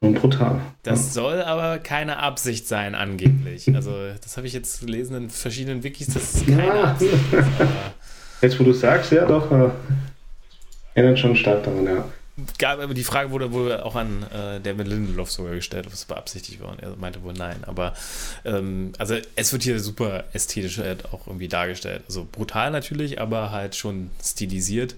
Und brutal. Das ja. soll aber keine Absicht sein, angeblich. Also, das habe ich jetzt gelesen in verschiedenen Wikis, das ist keine ja. Absicht. [LAUGHS] Jetzt, wo du sagst, ja doch, äh, erinnert schon stark daran, ja gab, die Frage wurde wohl auch an äh, David Lindelof sogar gestellt, ob es beabsichtigt war. Und er meinte wohl nein. Aber ähm, also es wird hier super ästhetisch halt auch irgendwie dargestellt. Also brutal natürlich, aber halt schon stilisiert.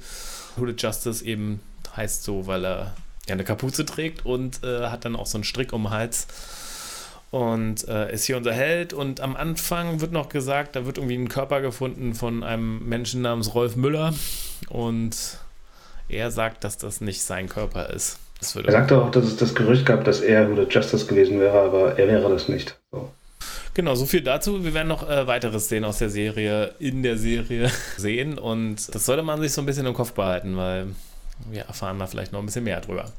Hooded Justice eben heißt so, weil er ja eine Kapuze trägt und äh, hat dann auch so einen Strick um den Hals und äh, ist hier unser Held. Und am Anfang wird noch gesagt, da wird irgendwie ein Körper gefunden von einem Menschen namens Rolf Müller und er sagt, dass das nicht sein Körper ist. er sagte auch, dass es das Gerücht gab, dass er Hooded Justice gewesen wäre, aber er wäre das nicht. So. Genau, so viel dazu. Wir werden noch äh, weitere Szenen aus der Serie in der Serie [LAUGHS] sehen und das sollte man sich so ein bisschen im Kopf behalten, weil wir erfahren da vielleicht noch ein bisschen mehr drüber.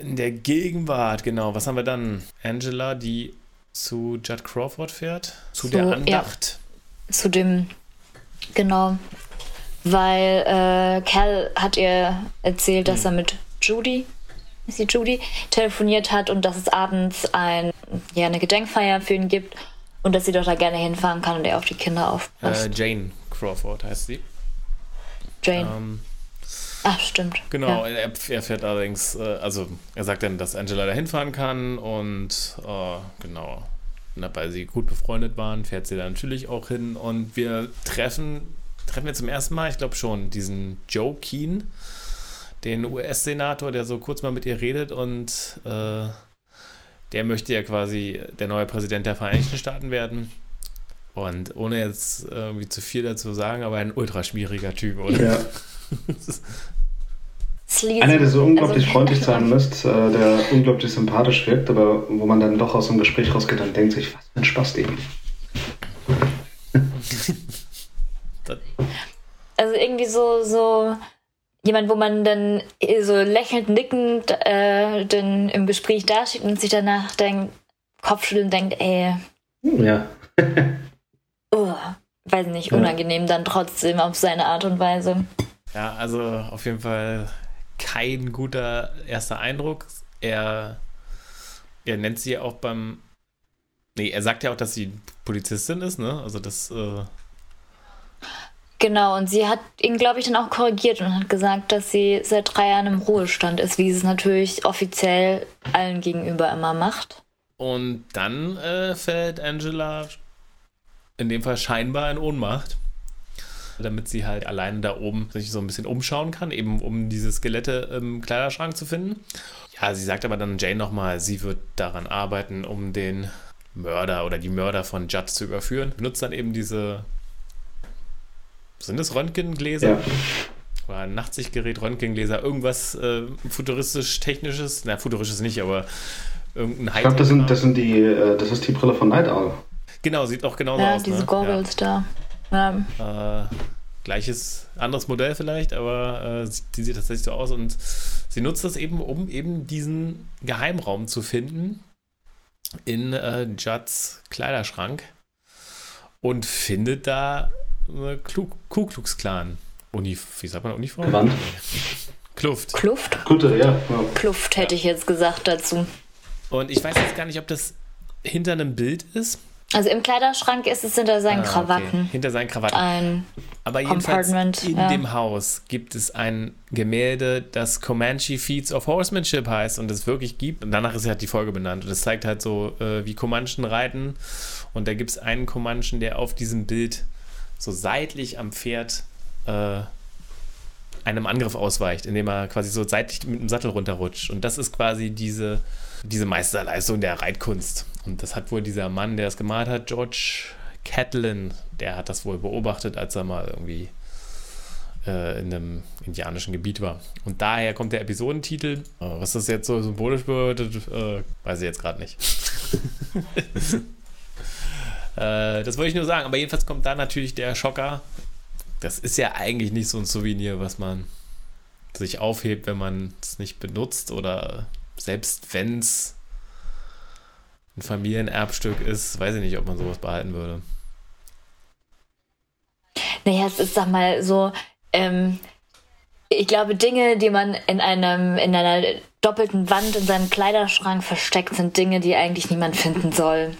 In der Gegenwart, genau, was haben wir dann? Angela, die zu Judd Crawford fährt, zu so, der Andacht. Ja, zu dem, genau, weil äh, Cal hat ihr erzählt, dass er mit Judy, ist sie Judy, telefoniert hat und dass es abends ein, ja, eine Gedenkfeier für ihn gibt und dass sie doch da gerne hinfahren kann und er auf die Kinder aufpasst. Äh, Jane Crawford heißt sie. Jane. Ähm, Ach, stimmt. Genau, ja. er, er, fährt allerdings, äh, also er sagt dann, dass Angela da hinfahren kann und äh, genau, weil sie gut befreundet waren, fährt sie da natürlich auch hin und wir treffen treffen wir zum ersten Mal, ich glaube schon, diesen Joe Keen, den US-Senator, der so kurz mal mit ihr redet und äh, der möchte ja quasi der neue Präsident der Vereinigten Staaten werden. Und ohne jetzt irgendwie zu viel dazu sagen, aber ein ultra schwieriger Typ, oder? Ja. Einer, der so unglaublich also, freundlich sein müsste, äh, der unglaublich sympathisch wirkt, aber wo man dann doch aus dem Gespräch rausgeht und denkt sich, was für ein Spaß dem. also irgendwie so, so jemand, wo man dann so lächelnd nickend äh, dann im Gespräch dasteht und sich danach denkt, Kopfschütteln denkt, ey. Ja. [LAUGHS] oh, weiß nicht, unangenehm dann trotzdem auf seine Art und Weise. Ja, also auf jeden Fall kein guter erster Eindruck. Er, er nennt sie auch beim. Nee, er sagt ja auch, dass sie Polizistin ist, ne? Also das. Äh, Genau, und sie hat ihn, glaube ich, dann auch korrigiert und hat gesagt, dass sie seit drei Jahren im Ruhestand ist, wie sie es natürlich offiziell allen gegenüber immer macht. Und dann äh, fällt Angela in dem Fall scheinbar in Ohnmacht, damit sie halt alleine da oben sich so ein bisschen umschauen kann, eben um diese Skelette im Kleiderschrank zu finden. Ja, sie sagt aber dann Jane nochmal, sie wird daran arbeiten, um den Mörder oder die Mörder von Judd zu überführen. Benutzt dann eben diese sind das Röntgengläser? Ja. Oder ein Nachtsichtgerät, Röntgengläser, irgendwas äh, futuristisch-technisches? Na, futuristisches nicht, aber irgendein Hightech. Ich glaube, das sind, das sind die, äh, das ist die Brille von Night Owl. Genau, sieht auch genauso ja, aus. Diese ne? Goggles ja, diese Goggles da. Ja. Äh, gleiches, anderes Modell vielleicht, aber äh, die sieht tatsächlich so aus und sie nutzt das eben, um eben diesen Geheimraum zu finden in äh, Judds Kleiderschrank und findet da Ku Klux Klan. Uni, wie sagt man Uniform? Gewand. Kluft. Kluft? Gute, ja. ja. Kluft hätte ja. ich jetzt gesagt dazu. Und ich weiß jetzt gar nicht, ob das hinter einem Bild ist Also im Kleiderschrank ist es hinter seinen ah, Krawatten. Okay. Hinter seinen Krawatten. Ein Aber jedenfalls in ja. dem Haus gibt es ein Gemälde, das Comanche Feats of Horsemanship heißt und es wirklich gibt. Und danach ist halt die Folge benannt. Und es zeigt halt so, äh, wie Comanchen reiten. Und da gibt es einen Comanchen, der auf diesem Bild so seitlich am Pferd äh, einem Angriff ausweicht, indem er quasi so seitlich mit dem Sattel runterrutscht. Und das ist quasi diese, diese Meisterleistung der Reitkunst. Und das hat wohl dieser Mann, der es gemalt hat, George Catlin, der hat das wohl beobachtet, als er mal irgendwie äh, in einem indianischen Gebiet war. Und daher kommt der Episodentitel. Äh, was das jetzt so symbolisch bedeutet, äh, weiß ich jetzt gerade nicht. [LAUGHS] [LAUGHS] Äh, das wollte ich nur sagen. Aber jedenfalls kommt da natürlich der Schocker. Das ist ja eigentlich nicht so ein Souvenir, was man sich aufhebt, wenn man es nicht benutzt oder selbst wenn es ein Familienerbstück ist, weiß ich nicht, ob man sowas behalten würde. Naja, es ist, sag mal, so, ähm, ich glaube, Dinge, die man in einem, in einer doppelten Wand in seinem Kleiderschrank versteckt, sind Dinge, die eigentlich niemand finden soll.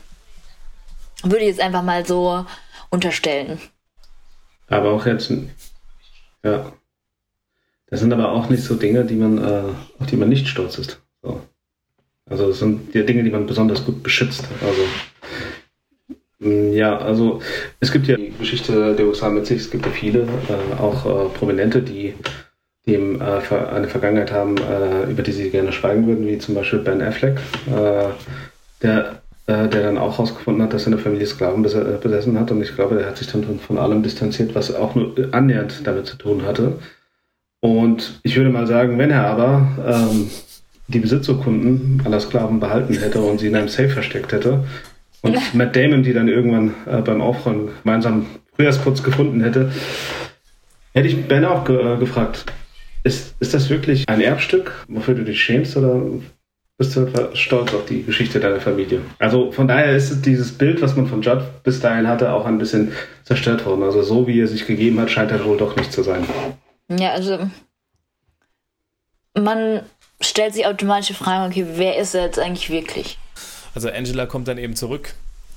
Würde ich jetzt einfach mal so unterstellen. Aber auch jetzt, ja. Das sind aber auch nicht so Dinge, die man, äh, auf die man nicht stolz ist. So. Also das sind die Dinge, die man besonders gut beschützt. Also mm, ja, also es gibt ja die Geschichte der USA mit sich, es gibt ja viele, äh, auch äh, Prominente, die, die äh, eine Vergangenheit haben, äh, über die sie gerne schweigen würden, wie zum Beispiel Ben Affleck, äh, der, der dann auch herausgefunden hat, dass seine Familie Sklaven besessen hat und ich glaube, der hat sich dann von allem distanziert, was auch nur annähernd damit zu tun hatte. Und ich würde mal sagen, wenn er aber ähm, die Besitzurkunden aller Sklaven behalten hätte und sie in einem Safe versteckt hätte und ja. Matt Damon die dann irgendwann äh, beim Aufräumen gemeinsam Frühjahrsputz gefunden hätte, hätte ich Ben auch ge äh, gefragt, ist, ist das wirklich ein Erbstück, wofür du dich schämst oder bist du stolz auf die Geschichte deiner Familie? Also von daher ist dieses Bild, was man von Judd bis dahin hatte, auch ein bisschen zerstört worden. Also so wie er sich gegeben hat, scheint er wohl doch nicht zu sein. Ja, also man stellt sich automatisch die Frage, okay, wer ist er jetzt eigentlich wirklich? Also Angela kommt dann eben zurück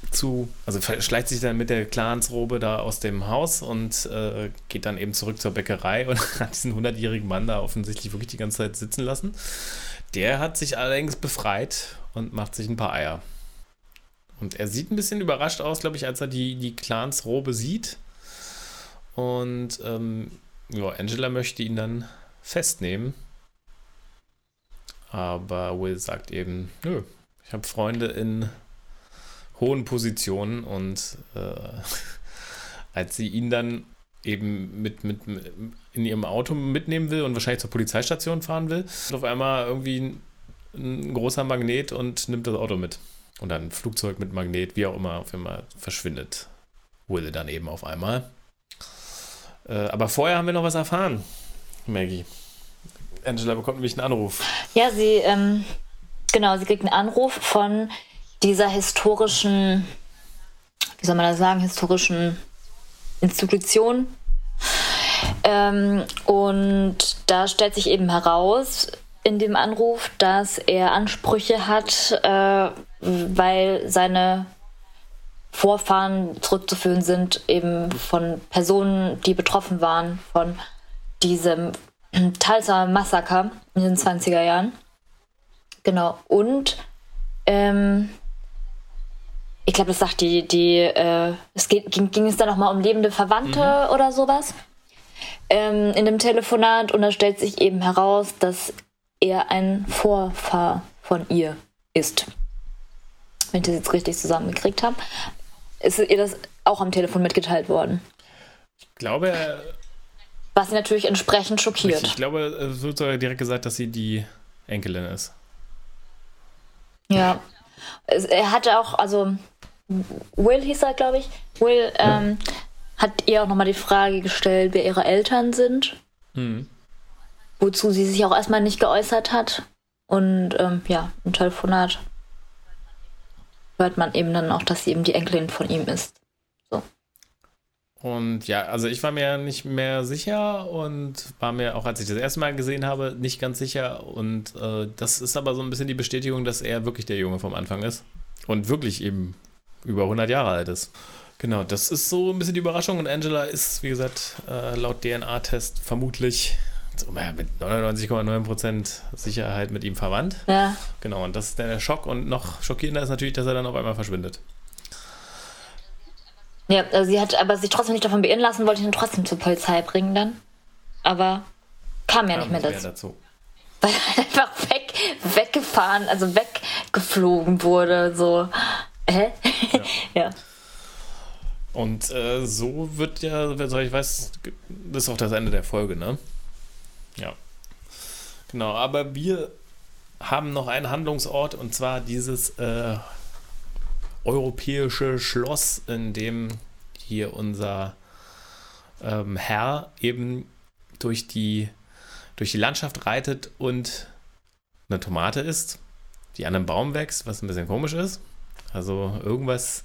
zu, also schleicht sich dann mit der Clansrobe da aus dem Haus und äh, geht dann eben zurück zur Bäckerei und [LAUGHS] hat diesen 100-jährigen Mann da offensichtlich wirklich die ganze Zeit sitzen lassen. Der hat sich allerdings befreit und macht sich ein paar Eier. Und er sieht ein bisschen überrascht aus, glaube ich, als er die, die Clansrobe sieht. Und ähm, ja, Angela möchte ihn dann festnehmen aber Will sagt eben, nö, ich habe Freunde in hohen Positionen und äh, [LAUGHS] als sie ihn dann eben mit, mit, mit, in ihrem Auto mitnehmen will und wahrscheinlich zur Polizeistation fahren will, ist auf einmal irgendwie ein, ein großer Magnet und nimmt das Auto mit. Und dann ein Flugzeug mit Magnet, wie auch immer, auf einmal verschwindet Will dann eben auf einmal. Äh, aber vorher haben wir noch was erfahren, Maggie. Angela bekommt nämlich einen Anruf. Ja, sie, ähm, genau, sie kriegt einen Anruf von dieser historischen, wie soll man das sagen, historischen Institution. Ähm, und da stellt sich eben heraus in dem Anruf, dass er Ansprüche hat, äh, weil seine Vorfahren zurückzuführen sind, eben von Personen, die betroffen waren von diesem Tulsa Massaker in den 20er Jahren. Genau. Und ähm, ich glaube, das sagt die, die äh, es geht, ging, ging es dann nochmal um lebende Verwandte mhm. oder sowas ähm, in dem Telefonat und da stellt sich eben heraus, dass er ein Vorfahr von ihr ist. Wenn ich das jetzt richtig zusammengekriegt habe. Ist ihr das auch am Telefon mitgeteilt worden? Ich glaube, was sie natürlich entsprechend schockiert. Ich glaube, es wird sogar direkt gesagt, dass sie die Enkelin ist. Ja. Er hatte auch, also Will hieß er, glaube ich. Will ähm, hat ihr auch nochmal die Frage gestellt, wer ihre Eltern sind. Mhm. Wozu sie sich auch erstmal nicht geäußert hat. Und ähm, ja, im Telefonat hört man eben dann auch, dass sie eben die Enkelin von ihm ist. Und ja, also ich war mir nicht mehr sicher und war mir auch, als ich das erste Mal gesehen habe, nicht ganz sicher. Und äh, das ist aber so ein bisschen die Bestätigung, dass er wirklich der Junge vom Anfang ist. Und wirklich eben über 100 Jahre alt ist. Genau, das ist so ein bisschen die Überraschung und Angela ist, wie gesagt, äh, laut DNA-Test vermutlich mit 99,9% Sicherheit mit ihm verwandt. Ja. Genau, und das ist der Schock und noch schockierender ist natürlich, dass er dann auf einmal verschwindet. Ja, also sie hat aber sich trotzdem nicht davon beirren lassen, wollte ihn trotzdem zur Polizei bringen dann. Aber kam ja kam nicht mehr dazu. dazu. Weil er [LAUGHS] einfach weg, weggefahren, also weggeflogen wurde, so. Hä? Ja. [LAUGHS] ja. Und äh, so wird ja, ich weiß, das ist auch das Ende der Folge, ne? Ja. Genau, aber wir haben noch einen Handlungsort und zwar dieses äh, europäische Schloss, in dem hier unser ähm, Herr eben durch die, durch die Landschaft reitet und eine Tomate isst, die an einem Baum wächst, was ein bisschen komisch ist. Also irgendwas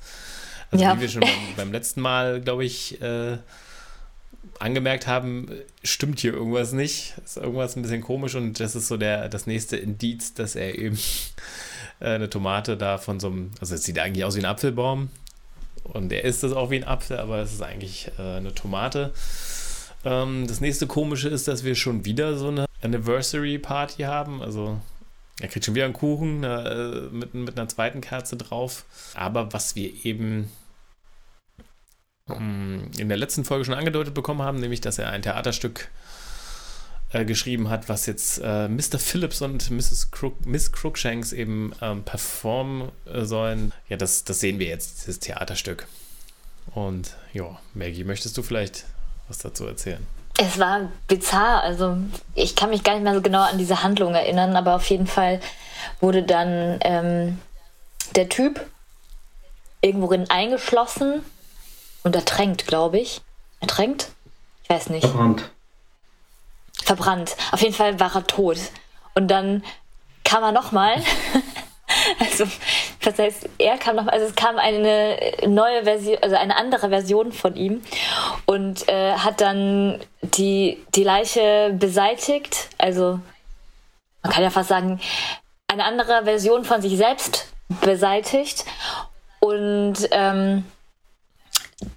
also ja. wie wir schon beim, beim letzten Mal, glaube ich, äh, angemerkt haben, stimmt hier irgendwas nicht. Ist irgendwas ein bisschen komisch und das ist so der, das nächste Indiz, dass er eben [LAUGHS] äh, eine Tomate da von so einem, also es sieht eigentlich aus wie ein Apfelbaum und er isst das auch wie ein Apfel, aber es ist eigentlich äh, eine Tomate. Ähm, das nächste komische ist, dass wir schon wieder so eine Anniversary Party haben, also er kriegt schon wieder einen Kuchen äh, mit, mit einer zweiten Kerze drauf. Aber was wir eben ähm, in der letzten Folge schon angedeutet bekommen haben, nämlich dass er ein Theaterstück äh, geschrieben hat, was jetzt äh, Mr. Phillips und Mrs. Crook, Miss Crookshanks eben ähm, performen äh, sollen. Ja, das, das sehen wir jetzt, dieses Theaterstück. Und ja, Maggie, möchtest du vielleicht was dazu erzählen? Es war bizarr. Also ich kann mich gar nicht mehr so genau an diese Handlung erinnern, aber auf jeden Fall wurde dann ähm, der Typ irgendworin eingeschlossen und ertränkt, glaube ich. Ertränkt? Ich weiß nicht. Verbrannt. Verbrannt. Auf jeden Fall war er tot. Und dann kam er nochmal [LAUGHS] Also, das heißt, er kam noch, also es kam eine neue Version, also eine andere Version von ihm und äh, hat dann die, die Leiche beseitigt. Also, man kann ja fast sagen, eine andere Version von sich selbst beseitigt. Und ähm,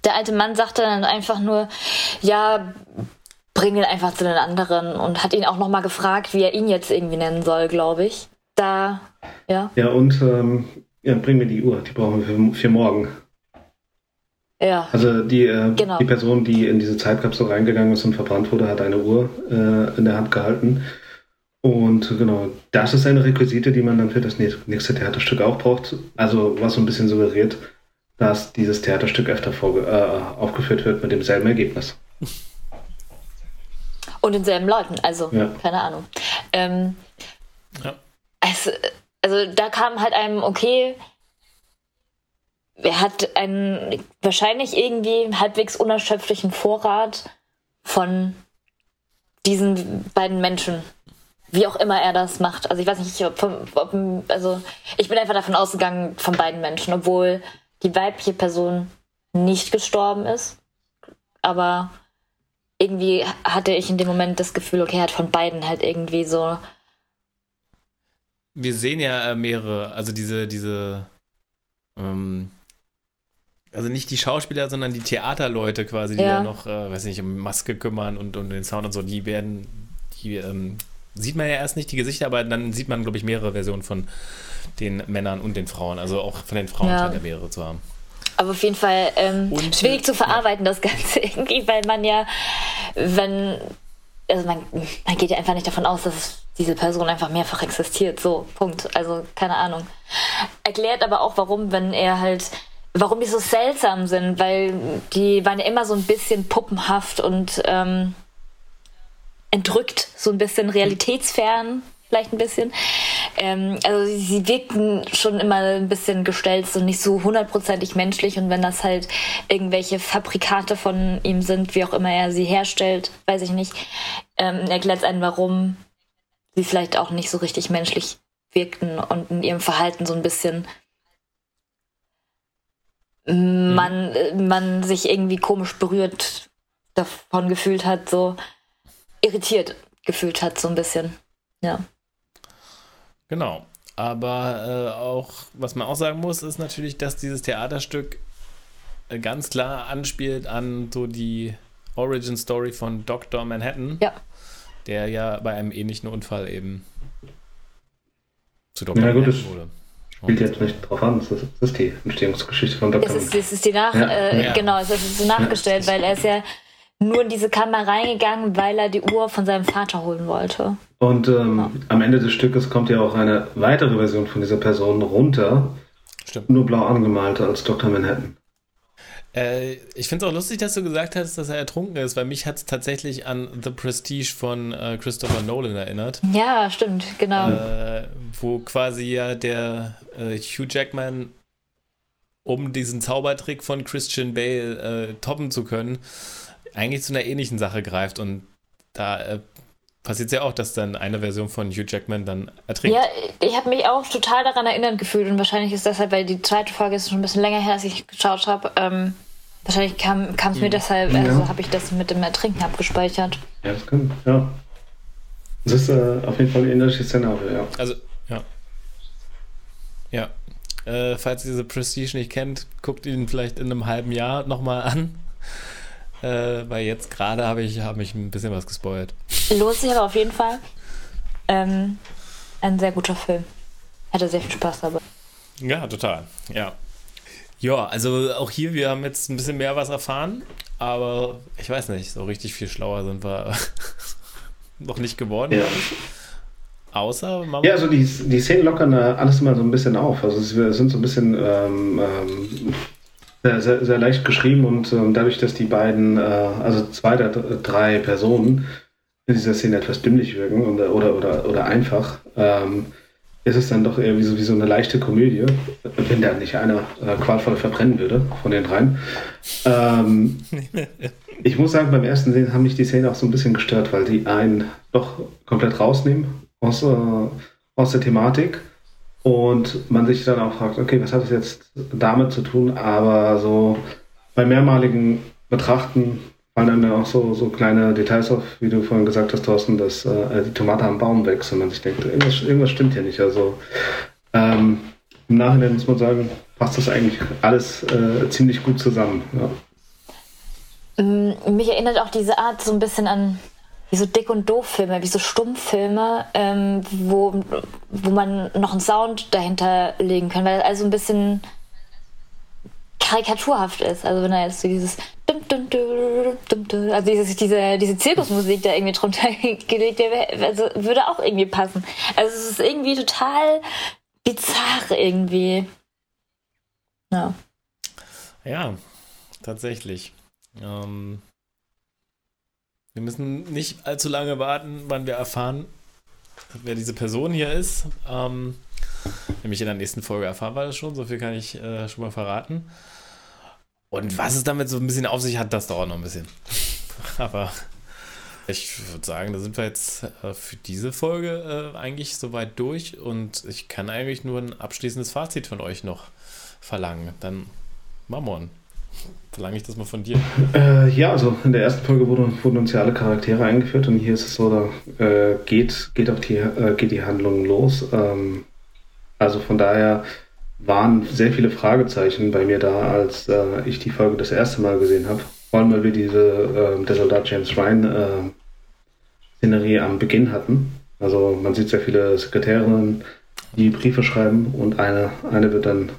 der alte Mann sagte dann einfach nur, ja, bring ihn einfach zu den anderen und hat ihn auch nochmal gefragt, wie er ihn jetzt irgendwie nennen soll, glaube ich da, ja. Ja, und ähm, ja, bring mir die Uhr, die brauchen wir für, für morgen. Ja. Also die, äh, genau. die Person, die in diese Zeitkapsel reingegangen ist und verbrannt wurde, hat eine Uhr äh, in der Hand gehalten. Und genau, das ist eine Requisite, die man dann für das nächste Theaterstück auch braucht. Also was so ein bisschen suggeriert, dass dieses Theaterstück öfter vorge äh, aufgeführt wird mit demselben Ergebnis. Und denselben Leuten, also ja. keine Ahnung. Ähm, ja es, also da kam halt einem, okay, er hat einen wahrscheinlich irgendwie halbwegs unerschöpflichen Vorrat von diesen beiden Menschen. Wie auch immer er das macht. Also ich weiß nicht, ob, ob, also ich bin einfach davon ausgegangen von beiden Menschen, obwohl die weibliche Person nicht gestorben ist. Aber irgendwie hatte ich in dem Moment das Gefühl, okay, er hat von beiden halt irgendwie so wir sehen ja äh, mehrere, also diese, diese, ähm, also nicht die Schauspieler, sondern die Theaterleute quasi, die ja, ja noch, äh, weiß nicht, um Maske kümmern und um den Sound und so, die werden, die ähm, sieht man ja erst nicht die Gesichter, aber dann sieht man, glaube ich, mehrere Versionen von den Männern und den Frauen. Also auch von den Frauen ja. scheint er mehrere zu haben. Aber auf jeden Fall ähm, und, schwierig zu verarbeiten, ja. das Ganze [LAUGHS] irgendwie, weil man ja, wenn, also man, man geht ja einfach nicht davon aus, dass es diese Person einfach mehrfach existiert. So, Punkt. Also, keine Ahnung. Erklärt aber auch, warum, wenn er halt, warum die so seltsam sind, weil die waren ja immer so ein bisschen puppenhaft und ähm, entrückt, so ein bisschen realitätsfern, vielleicht ein bisschen. Ähm, also sie wirkten schon immer ein bisschen gestellt und nicht so hundertprozentig menschlich und wenn das halt irgendwelche Fabrikate von ihm sind, wie auch immer er sie herstellt, weiß ich nicht, ähm, erklärt es einen, warum sie vielleicht auch nicht so richtig menschlich wirkten und in ihrem Verhalten so ein bisschen man, mhm. man sich irgendwie komisch berührt davon gefühlt hat, so irritiert gefühlt hat, so ein bisschen. Ja. Genau. Aber äh, auch, was man auch sagen muss, ist natürlich, dass dieses Theaterstück äh, ganz klar anspielt an so die Origin Story von Dr. Manhattan. Ja. Der ja bei einem ähnlichen Unfall eben zu Dr. Ja, gut, Manhattan wurde. Spielt jetzt nicht drauf an, das ist, die Entstehungsgeschichte von Dr. Das ist, das ist die Nach, ja. Äh, ja. genau, das ist so nachgestellt, ja. weil er ist ja nur in diese Kammer reingegangen, weil er die Uhr von seinem Vater holen wollte. Und ähm, ja. am Ende des Stückes kommt ja auch eine weitere Version von dieser Person runter. Stimmt. Nur blau angemalt als Dr. Manhattan. Äh, ich finde es auch lustig, dass du gesagt hast, dass er ertrunken ist, weil mich hat es tatsächlich an The Prestige von äh, Christopher Nolan erinnert. Ja, stimmt, genau. Äh, wo quasi ja der äh, Hugh Jackman, um diesen Zaubertrick von Christian Bale äh, toppen zu können, eigentlich zu einer ähnlichen Sache greift und da äh, passiert es ja auch, dass dann eine Version von Hugh Jackman dann ertrinkt. Ja, ich habe mich auch total daran erinnert gefühlt und wahrscheinlich ist das halt, weil die zweite Folge ist schon ein bisschen länger her, als ich geschaut habe. Ähm, wahrscheinlich kam es mir mhm. deshalb, also ja. habe ich das mit dem Ertrinken abgespeichert. Ja, das kann, ja. Das ist äh, auf jeden Fall ein ähnliches Szenario, ja. Also, ja. Ja. Äh, falls ihr diese Prestige nicht kennt, guckt ihn vielleicht in einem halben Jahr nochmal an. Äh, weil jetzt gerade habe ich hab mich ein bisschen was gespoilt. Lohnt sich aber auf jeden Fall. Ähm, ein sehr guter Film. Hatte sehr viel Spaß dabei. Ja, total. Ja. Ja, also auch hier, wir haben jetzt ein bisschen mehr was erfahren, aber ich weiß nicht, so richtig viel schlauer sind wir [LAUGHS] noch nicht geworden. Ja. Außer man Ja, also die, die Szenen lockern alles immer so ein bisschen auf. Also es sind so ein bisschen ähm, ähm, sehr, sehr, leicht geschrieben und ähm, dadurch, dass die beiden, äh, also zwei der drei Personen in dieser Szene etwas dümmlich wirken und, oder, oder, oder einfach, ähm, ist es dann doch eher wie so, wie so eine leichte Komödie, wenn da nicht einer äh, qualvoll verbrennen würde von den dreien. Ähm, [LAUGHS] ich muss sagen, beim ersten Sehen haben mich die Szene auch so ein bisschen gestört, weil die einen doch komplett rausnehmen aus, äh, aus der Thematik und man sich dann auch fragt, okay, was hat das jetzt damit zu tun? Aber so bei mehrmaligen Betrachten fallen dann auch so, so kleine Details auf, wie du vorhin gesagt hast, Thorsten, dass äh, die Tomate am Baum wächst und man sich denkt, irgendwas, irgendwas stimmt hier nicht. Also ähm, im Nachhinein muss man sagen, passt das eigentlich alles äh, ziemlich gut zusammen. Ja. Mm, mich erinnert auch diese Art so ein bisschen an wie so Dick- und Doof-Filme, wie so Stummfilme, ähm, wo, wo man noch einen Sound dahinter legen kann, weil also ein bisschen karikaturhaft ist. Also wenn da jetzt so dieses also dieses, diese, diese Zirkusmusik da irgendwie drunter [LAUGHS] gelegt also würde auch irgendwie passen. Also es ist irgendwie total bizarr irgendwie. Ja. Ja, tatsächlich. Ähm, wir müssen nicht allzu lange warten, wann wir erfahren, wer diese Person hier ist. Ähm, nämlich in der nächsten Folge erfahren wir das schon, so viel kann ich äh, schon mal verraten. Und was es damit so ein bisschen auf sich hat, das dauert noch ein bisschen. [LAUGHS] Aber ich würde sagen, da sind wir jetzt äh, für diese Folge äh, eigentlich soweit durch und ich kann eigentlich nur ein abschließendes Fazit von euch noch verlangen. Dann Mammon. Verlange ich das mal von dir? Äh, ja, also in der ersten Folge wurden, wurden, uns ja alle Charaktere eingeführt und hier ist es so, da äh, geht, geht auch die, äh, geht die Handlung los. Ähm, also von daher waren sehr viele Fragezeichen bei mir da, als äh, ich die Folge das erste Mal gesehen habe. Vor allem, weil wir diese äh, der Soldat James Ryan äh, Szenerie am Beginn hatten. Also man sieht sehr viele Sekretärinnen, die Briefe schreiben und eine, eine wird dann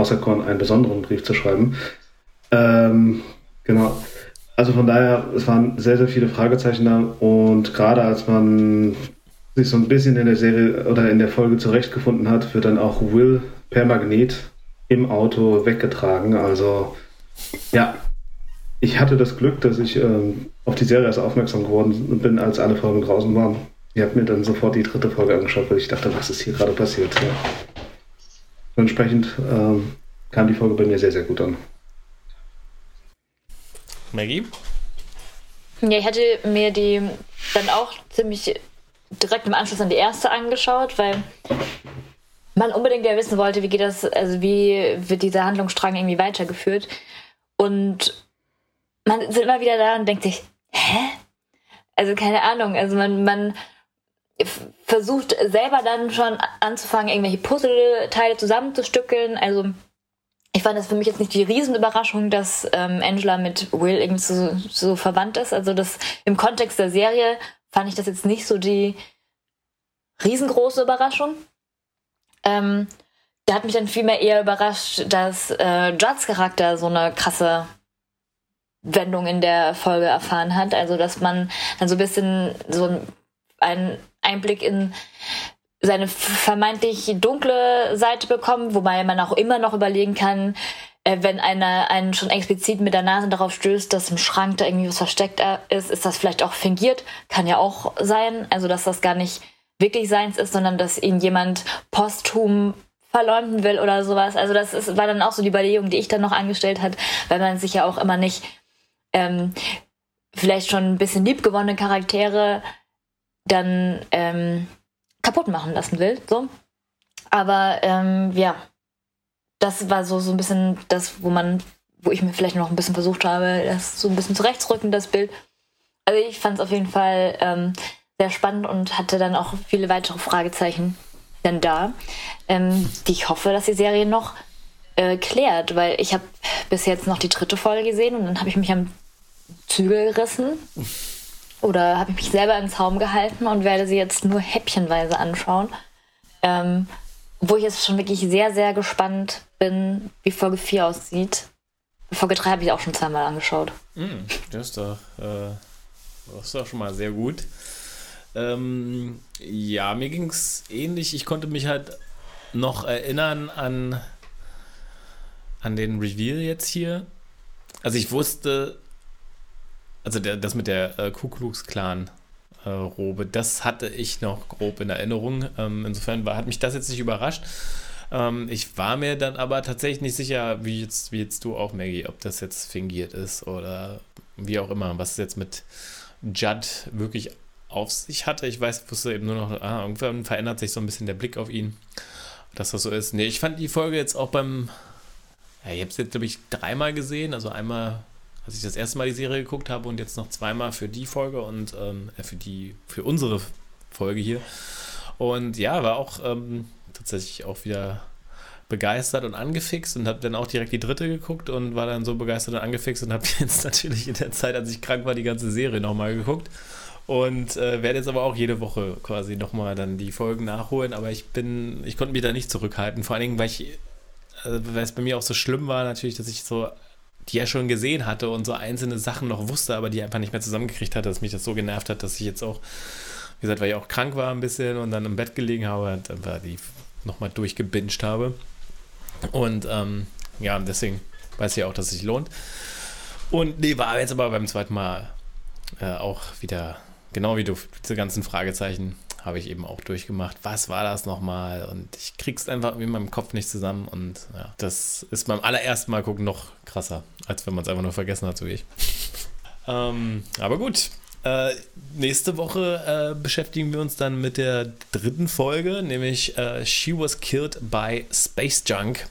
auserkoren, einen besonderen Brief zu schreiben. Ähm, genau. Also von daher, es waren sehr, sehr viele Fragezeichen da und gerade als man sich so ein bisschen in der Serie oder in der Folge zurechtgefunden hat, wird dann auch Will per Magnet im Auto weggetragen. Also ja, ich hatte das Glück, dass ich ähm, auf die Serie erst aufmerksam geworden bin, als alle Folgen draußen waren. Ich habe mir dann sofort die dritte Folge angeschaut, weil ich dachte, was ist hier gerade passiert. Ja. Entsprechend ähm, kam die Folge bei mir sehr, sehr gut an. Maggie? Ja, ich hatte mir die dann auch ziemlich direkt im Anschluss an die erste angeschaut, weil man unbedingt ja wissen wollte, wie geht das, also wie wird dieser Handlungsstrang irgendwie weitergeführt. Und man ist immer wieder da und denkt sich, hä? Also keine Ahnung, also man, man versucht selber dann schon anzufangen, irgendwelche Puzzleteile zusammenzustückeln. Also ich fand das für mich jetzt nicht die Riesenüberraschung, dass ähm, Angela mit Will irgendwie so, so verwandt ist. Also das im Kontext der Serie fand ich das jetzt nicht so die riesengroße Überraschung. Ähm, da hat mich dann vielmehr eher überrascht, dass äh, Judds Charakter so eine krasse Wendung in der Folge erfahren hat. Also dass man dann so ein bisschen so einen Einblick in seine vermeintlich dunkle Seite bekommt, wobei man auch immer noch überlegen kann, äh, wenn einer einen schon explizit mit der Nase darauf stößt, dass im Schrank da irgendwie was versteckt äh, ist, ist das vielleicht auch fingiert. Kann ja auch sein. Also dass das gar nicht wirklich seins ist, sondern dass ihn jemand posthum verleumden will oder sowas. Also das ist, war dann auch so die Überlegung, die ich dann noch angestellt hat, weil man sich ja auch immer nicht ähm, vielleicht schon ein bisschen liebgewonnene Charaktere dann ähm, kaputt machen lassen will. So. Aber ähm, ja, das war so, so ein bisschen das, wo man, wo ich mir vielleicht noch ein bisschen versucht habe, das so ein bisschen zurechtzurücken, das Bild. Also ich fand es auf jeden Fall ähm, sehr spannend und hatte dann auch viele weitere Fragezeichen dann da, ähm, die ich hoffe, dass die Serie noch äh, klärt, weil ich habe bis jetzt noch die dritte Folge gesehen und dann habe ich mich am Zügel gerissen oder habe ich mich selber im Zaum gehalten und werde sie jetzt nur häppchenweise anschauen. Ähm, wo ich jetzt schon wirklich sehr, sehr gespannt bin, wie Folge 4 aussieht. Folge 3 habe ich auch schon zweimal angeschaut. Mm, das, ist doch, äh, das ist doch schon mal sehr gut. Ähm, ja, mir ging es ähnlich. Ich konnte mich halt noch erinnern an, an den Reveal jetzt hier. Also ich wusste, also der, das mit der äh, Ku Klux Klan äh, Robe, das hatte ich noch grob in Erinnerung. Ähm, insofern war, hat mich das jetzt nicht überrascht. Ähm, ich war mir dann aber tatsächlich nicht sicher, wie jetzt, wie jetzt du auch, Maggie, ob das jetzt fingiert ist oder wie auch immer, was jetzt mit Judd wirklich auf sich hatte. Ich weiß, wusste eben nur noch, ah, irgendwann verändert sich so ein bisschen der Blick auf ihn, dass das so ist. Nee, ich fand die Folge jetzt auch beim, ja, ich habe es jetzt, glaube ich, dreimal gesehen. Also einmal, als ich das erste Mal die Serie geguckt habe und jetzt noch zweimal für die Folge und ähm, für die, für unsere Folge hier. Und ja, war auch ähm, tatsächlich auch wieder begeistert und angefixt und habe dann auch direkt die dritte geguckt und war dann so begeistert und angefixt und habe [LAUGHS] jetzt natürlich in der Zeit, als ich krank war, die ganze Serie nochmal geguckt. Und äh, werde jetzt aber auch jede Woche quasi nochmal dann die Folgen nachholen. Aber ich bin, ich konnte mich da nicht zurückhalten. Vor allen Dingen, weil ich, äh, weil es bei mir auch so schlimm war, natürlich, dass ich so die ja schon gesehen hatte und so einzelne Sachen noch wusste, aber die einfach nicht mehr zusammengekriegt hatte, dass mich das so genervt hat, dass ich jetzt auch, wie gesagt, weil ich auch krank war ein bisschen und dann im Bett gelegen habe und einfach die nochmal durchgebinged habe. Und ähm, ja, deswegen weiß ich auch, dass es sich lohnt. Und nee, war jetzt aber beim zweiten Mal äh, auch wieder genau wie du, diese ganzen Fragezeichen habe ich eben auch durchgemacht. Was war das nochmal? Und ich krieg's einfach in meinem Kopf nicht zusammen. Und ja, das ist beim allerersten Mal gucken noch krasser, als wenn man es einfach nur vergessen hat, so wie ich. [LAUGHS] ähm, aber gut. Äh, nächste Woche äh, beschäftigen wir uns dann mit der dritten Folge, nämlich äh, She Was Killed by Space Junk.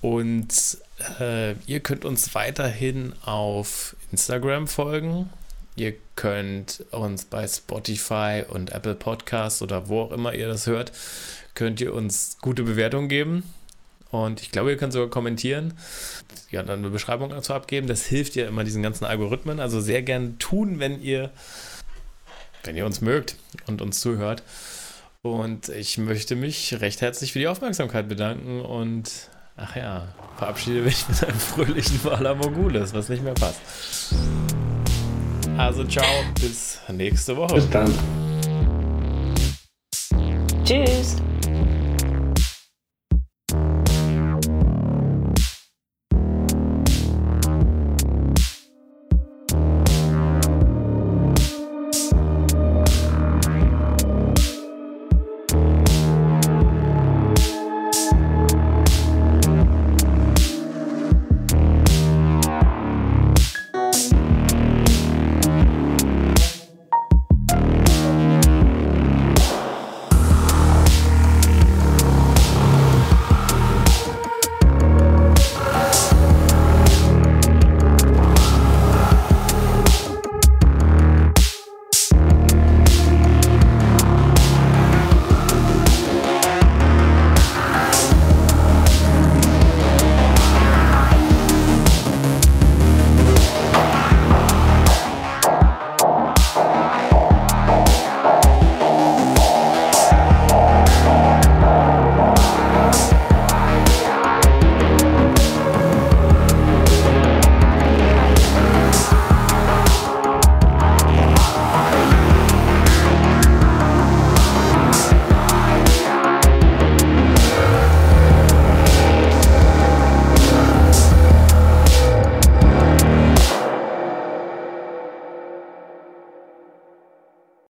Und äh, ihr könnt uns weiterhin auf Instagram folgen Ihr könnt uns bei Spotify und Apple Podcasts oder wo auch immer ihr das hört, könnt ihr uns gute Bewertungen geben. Und ich glaube, ihr könnt sogar kommentieren, ja, dann eine Beschreibung dazu abgeben. Das hilft ja immer diesen ganzen Algorithmen. Also sehr gern tun, wenn ihr, wenn ihr uns mögt und uns zuhört. Und ich möchte mich recht herzlich für die Aufmerksamkeit bedanken und ach ja, verabschiede mich mit einem fröhlichen Vala Mogules, was nicht mehr passt. Also ciao, bis nächste Woche. Bis dann. Tschüss.